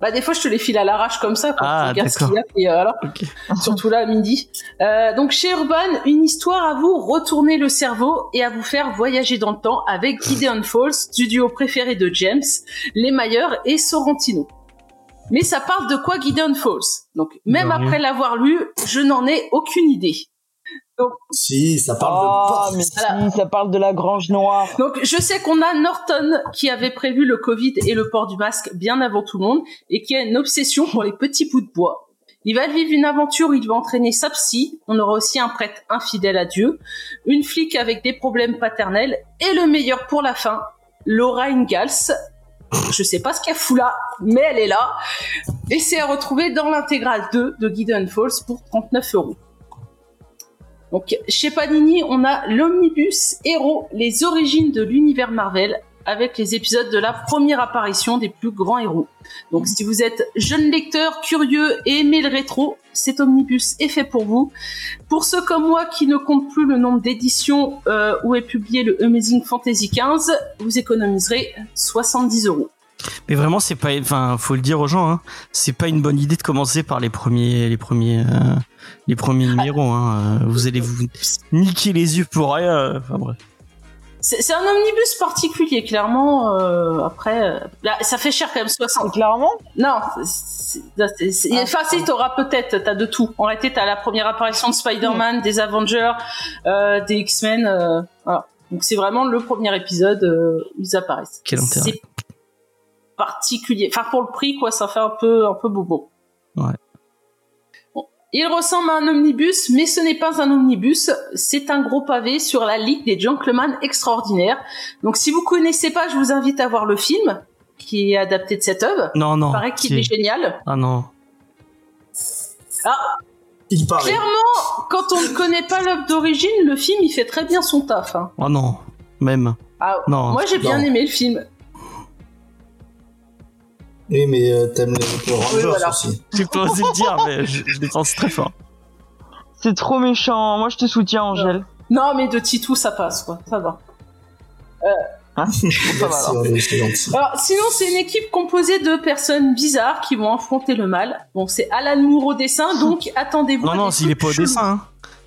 S3: Bah des fois je te les file à l'arrache comme ça quand
S1: Ah,
S3: tu regardes ce
S1: d'accord.
S3: qu'il y a et euh.
S1: Ok.
S3: Surtout là à midi. Euh, donc chez Urban, une histoire à vous retourner le cerveau et à vous faire voyager dans le temps avec Gideon Falls, du duo préféré de James, les Mayer et Sorrentino. Mais ça parle de quoi Gideon Falls? Donc même après l'avoir lu, je n'en ai aucune idée.
S4: Si, ça parle
S2: Oh,
S4: de porte.
S2: mais si, ça parle de la grange noire.
S3: Donc je sais qu'on a Norton qui avait prévu le Covid et le port du masque bien avant tout le monde et qui a une obsession pour les petits bouts de bois. Il va vivre une aventure où il va entraîner sa psy, on aura aussi un prêtre infidèle à Dieu, une flic avec des problèmes paternels et le meilleur pour la fin, Laura Ingalls. Je sais pas ce qu'elle fout là, mais elle est là. Et c'est à retrouver dans l'intégrale 2 de Gideon Falls pour 39 euros. Donc, chez Panini, on a l'Omnibus Héros, les origines de l'univers Marvel, avec les épisodes de la première apparition des plus grands héros. Donc, si vous êtes jeune lecteur, curieux et aimez le rétro, cet omnibus est fait pour vous. Pour ceux comme moi qui ne comptent plus le nombre d'éditions euh, où est publié le Amazing Fantasy 15, vous économiserez 70 euros.
S1: Mais vraiment, c'est pas, enfin, faut le dire aux gens, hein, c'est pas une bonne idée de commencer par les premiers, les premiers, euh, les premiers numéros. Hein. Vous allez vous niquer les yeux pour rien. euh, Enfin bref.
S3: C'est un omnibus particulier, clairement. euh, après, euh, là, ça fait cher quand même, 60.
S2: Clairement
S3: Non, enfin si, t'auras peut-être, t'as de tout. En réalité, t'as la première apparition de Spider-Man, des Avengers, euh, des X-Men, euh, voilà. Donc c'est vraiment le premier épisode euh, où ils apparaissent.
S1: Quel intérêt.
S3: C'est particulier. Enfin pour le prix, quoi, ça fait un peu, un peu bobo.
S1: Ouais.
S3: Il ressemble à un omnibus, mais ce n'est pas un omnibus, c'est un gros pavé sur la Ligue des Gentlemen Extraordinaires. Donc si vous connaissez pas, je vous invite à voir le film qui est adapté de cette œuvre.
S1: Non, non.
S3: Il paraît qu'il est génial.
S1: Ah non.
S4: Il paraît.
S3: Clairement, quand on ne connaît pas l'œuvre d'origine, le film il fait très bien son taf. hein.
S1: Oh non. Même.
S3: Ah,
S1: Non.
S3: moi j'ai bien aimé le film.
S4: Oui, mais euh, t'aimes les Power Rangers
S3: voilà.
S4: aussi.
S1: J'ai pas osé le dire, mais je, je les pense très fort.
S2: C'est trop méchant. Moi, je te soutiens, Angèle.
S3: Non, mais de Titou ça passe quoi, ça va. [laughs]
S2: Va, alors.
S4: André, c'est gentil.
S3: Alors, sinon, c'est une équipe composée de personnes bizarres qui vont affronter le mal. Bon, c'est Alan Moore au dessin, [laughs] donc attendez-vous.
S1: Non, non, s'il est pas au dessin. hein.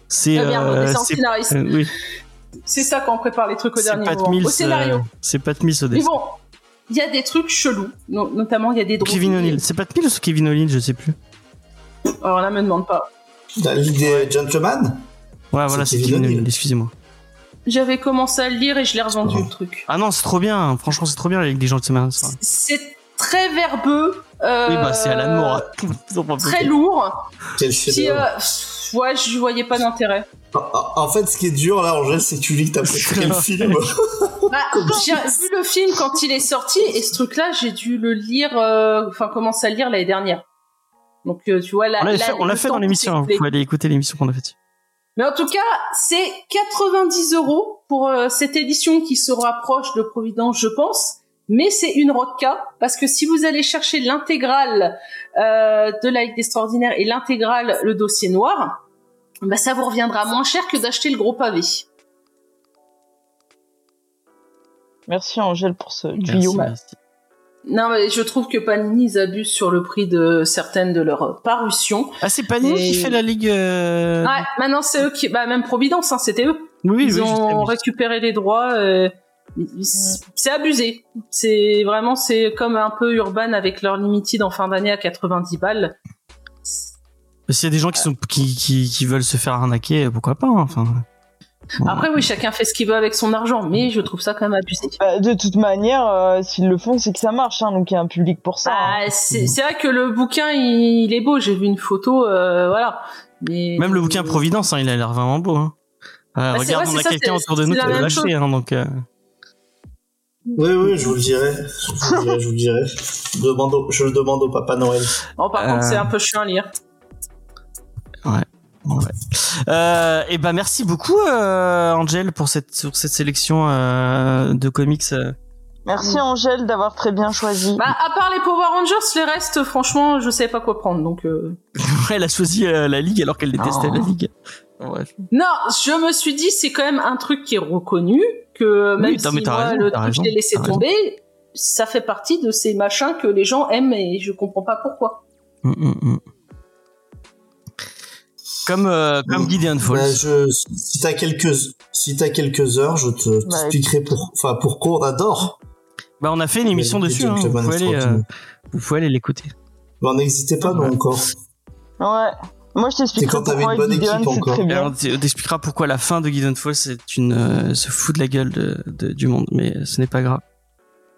S1: C'est.
S3: Ah, merde, au
S1: euh,
S3: scénariste.
S1: euh, oui.
S3: C'est ça quand on prépare les trucs au
S1: C'est
S3: dernier
S1: Pat
S3: moment.
S1: Mills.
S3: Au scénario.
S1: euh, C'est Pat Mills au
S3: Mais
S1: dessin.
S3: bon, il y a des trucs chelous. No- notamment, il y a des
S1: Kevin
S3: drogués.
S1: O'Neill. C'est Pat Mills ou Kevin O'Neill, je sais plus.
S3: Alors là, me demande pas.
S4: La Ligue des Gentlemen
S1: Ouais, voilà,
S4: C'est Kevin
S1: Kevin
S4: O'Neill.
S1: Excusez-moi.
S3: J'avais commencé à le lire et je l'ai revendu
S4: Oh.
S3: le truc.
S1: Ah non, c'est trop bien. Franchement, c'est trop bien avec des gens de semaine. ça.
S3: C'est très verbeux. euh,
S1: Oui, bah, c'est Alan Moore. Pas
S3: Très lourd.
S4: Quel chef-d'œuvre.
S3: euh, ouais, je voyais pas d'intérêt.
S4: En- fait, ce qui est dur là, Angèle, c'est que tu dis que t'as préféré le film.
S3: Bah, [laughs] j'ai vu le film quand il est sorti et ce truc-là, j'ai dû le lire, euh, enfin commencer à le lire l'année dernière. Donc euh, tu vois là.
S1: On l'a fait, on l'a
S3: le
S1: fait
S3: temps
S1: dans l'émission.
S3: s'est
S1: Vous pouvez aller écouter l'émission qu'on a faite.
S3: Mais en tout cas, c'est 90 euros pour euh, cette édition qui se rapproche de Providence, je pense. Mais c'est une rodka parce que si vous allez chercher l'intégrale euh, de la Ligue d'Extraordinaire et l'intégrale le dossier noir, bah ça vous reviendra moins cher que d'acheter le gros pavé.
S2: Merci, Angèle, pour ce tuyau.
S3: Non, mais je trouve que Panini, ils abusent sur le prix de certaines de leurs parutions.
S1: Ah, c'est Panini
S3: Et-
S1: qui fait la ligue. euh,
S3: Ouais, maintenant c'est eux qui, bah même Providence, hein, c'était eux.
S1: Oui,
S3: Ils
S1: oui,
S3: ont récupéré les droits. euh, c'est c'est abusé. C'est vraiment, c'est comme un peu Urban avec leur limited en fin d'année à 90 balles.
S1: S'il y a des gens qui sont qui, qui, qui veulent se faire arnaquer, pourquoi pas Enfin. Bon.
S3: Après, oui, chacun fait ce qu'il veut avec son argent, mais je trouve ça quand même abusé.
S2: Bah, de toute manière, euh, s'ils le font, c'est que ça marche, hein, donc il y a un public pour ça. hein.
S3: Bah, c'est c'est vrai que le bouquin, il, il est beau. J'ai vu une photo, euh, voilà. Mais
S1: Même le bouquin Providence, hein, il a l'air vraiment beau. Hein. Euh,
S3: Bah,
S1: regarde,
S3: vrai,
S1: on a quelqu'un
S3: c'est-
S1: autour de nous qui l'a lâché, hein, donc. euh,
S4: Oui, oui, je vous le dirai. Je vous le dirai, je vous le dirai. Je, demande au, je le demande au Papa Noël.
S3: Bon, par
S1: Euh,
S3: contre, c'est un peu chiant à lire.
S1: Euh, et ben merci beaucoup euh, Angel pour cette sur cette sélection euh, de comics. euh.
S2: Merci Angèle d'avoir très bien choisi.
S3: Bah, à part les Power Rangers, les restes, franchement, je sais pas quoi prendre. Donc, euh, [laughs]
S1: Elle a choisi euh, la ligue alors qu'elle détestait
S2: Oh.
S1: la ligue. Ouais.
S3: non, je me suis dit, c'est quand même un truc qui est reconnu, que même
S1: Oui,
S3: si moi,
S1: raison,
S3: le
S1: t'as
S3: truc,
S1: raison,
S3: je l'ai laissé
S1: raison.
S3: tomber, ça fait partie de ces machins que les gens aiment et je comprends pas pourquoi.
S1: Mm, mm, mm. Comme euh, comme Gideon Falls.
S4: Bah, je, si t'as quelques, si t'as quelques heures, je te
S2: Bah,
S4: t'expliquerai pour, enfin, pourquoi on adore.
S1: Bah on a fait une émission
S4: Mais-
S1: dessus. Hein. Vous pouvez aller euh, vous pouvez aller l'écouter.
S4: Mais n'hésitez pas, nous,
S1: Ouais.
S4: encore.
S2: Ouais. Moi, je t'expliquerai
S4: quand t'avais
S2: pourquoi
S4: une bonne
S2: Gideon,
S4: équipe encore.
S2: très
S1: Et
S2: bien.
S1: alors, on t'expliquera pourquoi la fin de Gideon Falls c'est une euh, se fout de la gueule de, de- du monde, mais ce n'est pas grave.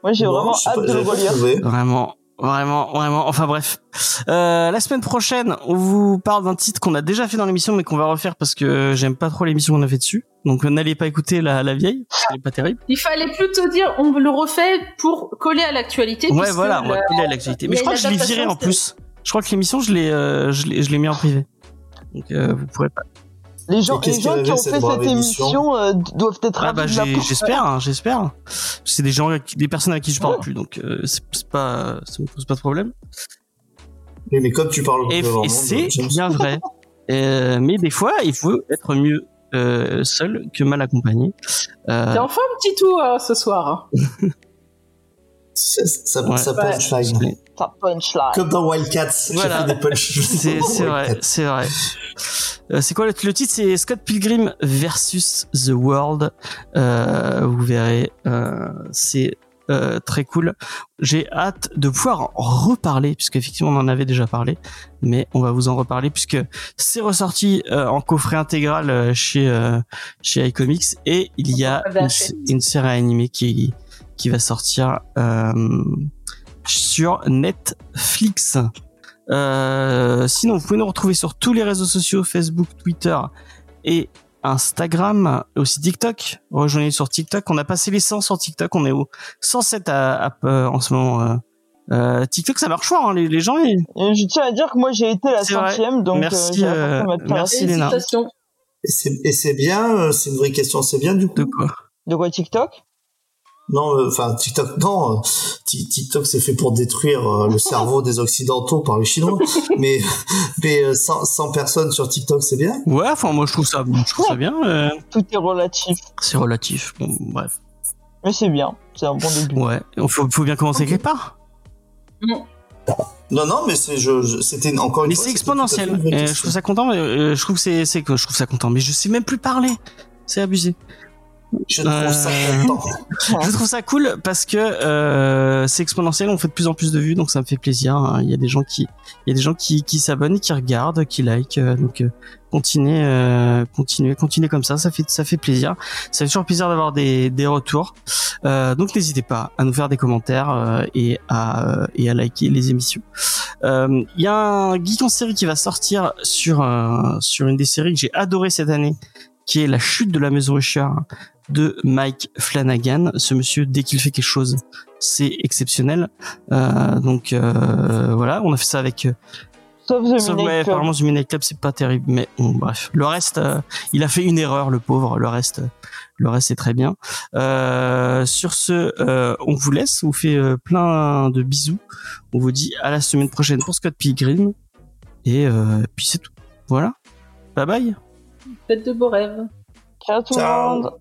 S2: Moi, j'ai
S4: Non,
S2: vraiment hâte de le relire.
S1: Vraiment, vraiment, vraiment. Enfin bref. Euh, la semaine prochaine, on vous parle d'un titre qu'on a déjà fait dans l'émission, mais qu'on va refaire parce que j'aime pas trop l'émission qu'on a fait dessus. Donc n'allez pas écouter la, la vieille, parce qu'elle est pas terrible.
S3: Il fallait plutôt dire, on le refait pour coller à l'actualité.
S1: Ouais, voilà, on va coller à l'actualité. Mais je crois que je l'ai viré en plus. Je crois que l'émission, je l'ai, euh, je l'ai, je l'ai mis en privé. Donc euh, vous pourrez pas.
S2: Les gens, les gens qui ont fait cette
S4: émission
S2: émission euh, doivent être
S1: Ah bah j'espère, hein, j'espère. C'est des gens, des personnes à qui je parle plus, donc euh, c'est pas, ça me pose pas de problème.
S4: Oui, mais comme tu parles
S1: Et, et c'est bien vrai. [laughs] Euh, mais des fois, il faut être mieux euh, seul que mal accompagné. Euh,
S3: T'es en forme, Titou, euh, ce soir. hein
S4: ça, ça,
S1: Ouais.
S4: ça punchline.
S2: Ça punchline.
S4: Comme dans Wildcats,
S1: Voilà.
S4: j'ai fait des punchlines. [laughs]
S1: c'est [laughs] c'est vrai, c'est vrai. Euh, c'est quoi le, le titre? C'est Scott Pilgrim versus The World. Euh, vous verrez, euh, c'est euh, très cool. J'ai hâte de pouvoir en reparler puisque effectivement on en avait déjà parlé, mais on va vous en reparler puisque c'est ressorti euh, en coffret intégral euh, chez euh, chez iComics et il y a une, une série animée qui qui va sortir sur Netflix. Euh, sinon, vous pouvez nous retrouver sur tous les réseaux sociaux, Facebook, Twitter et Instagram, et aussi TikTok. Rejoignez sur TikTok. On a passé les 100 sur TikTok. On est au 107 à, à- euh, en ce moment. euh. TikTok, ça marche fort. Hein, les, les gens, ils...
S2: Je tiens à dire que moi, j'ai été la centième, donc
S1: Merci,
S2: euh,
S1: euh, merci. Léna.
S4: Et c'est- bien, c'est une vraie question, c'est bien du coup.
S1: de quoi?
S2: De quoi TikTok?
S4: Non, euh, enfin TikTok, non. euh, Ti- TikTok c'est fait pour détruire euh, le [laughs] cerveau des occidentaux par les Chinois. mais mais euh, 100, 100 personnes sur TikTok, c'est bien.
S1: Ouais, enfin moi je trouve ça, je trouve ça bien. euh,
S2: Tout est relatif.
S1: c'est relatif. Bon, bref.
S2: Mais c'est bien. C'est un bon début.
S1: Ouais, il faut, faut bien commencer quelque part.
S4: Non, non, mais c'est je, je- c'était encore une
S1: Mais
S4: fois,
S1: c'est exponentiel. je trouve ça content. mais, euh, je trouve que c'est, c'est que je trouve ça content. Mais je sais même plus parler. C'est abusé.
S4: Je trouve ça
S1: Euh. [laughs] Je trouve ça cool parce que euh, c'est exponentiel. On fait de plus en plus de vues, donc ça me fait plaisir. hein. Il y a des gens qui, il y a des gens qui, qui s'abonnent, qui regardent, qui like. euh, donc euh, continuez, continuez, continuez comme ça. Ça fait, ça fait plaisir. Ça fait toujours plaisir d'avoir des, des retours. Donc n'hésitez pas à nous faire des commentaires et à et à liker les émissions. Il y a un geek en série qui va sortir sur sur une des séries que j'ai adoré cette année, qui est La chute de la maison Usher de Mike Flanagan. Ce monsieur, dès qu'il fait quelque chose, c'est exceptionnel. Euh, donc euh, voilà, on a fait ça avec. euh,
S2: Sauf The
S1: sauf-
S2: Midnight
S1: ouais,
S2: Club.
S1: apparemment, The Midnight Club, c'est pas terrible, mais bon, bref. Le reste, euh, il a fait une erreur, le pauvre. Le reste, euh, le reste, c'est très bien. Euh, sur ce, euh, on vous laisse. On vous fait plein de bisous. On vous dit à la semaine prochaine pour Scott Pilgrim. Et euh, puis c'est tout. Voilà. Bye bye.
S3: Faites de beaux rêves.
S2: Ciao tout le monde.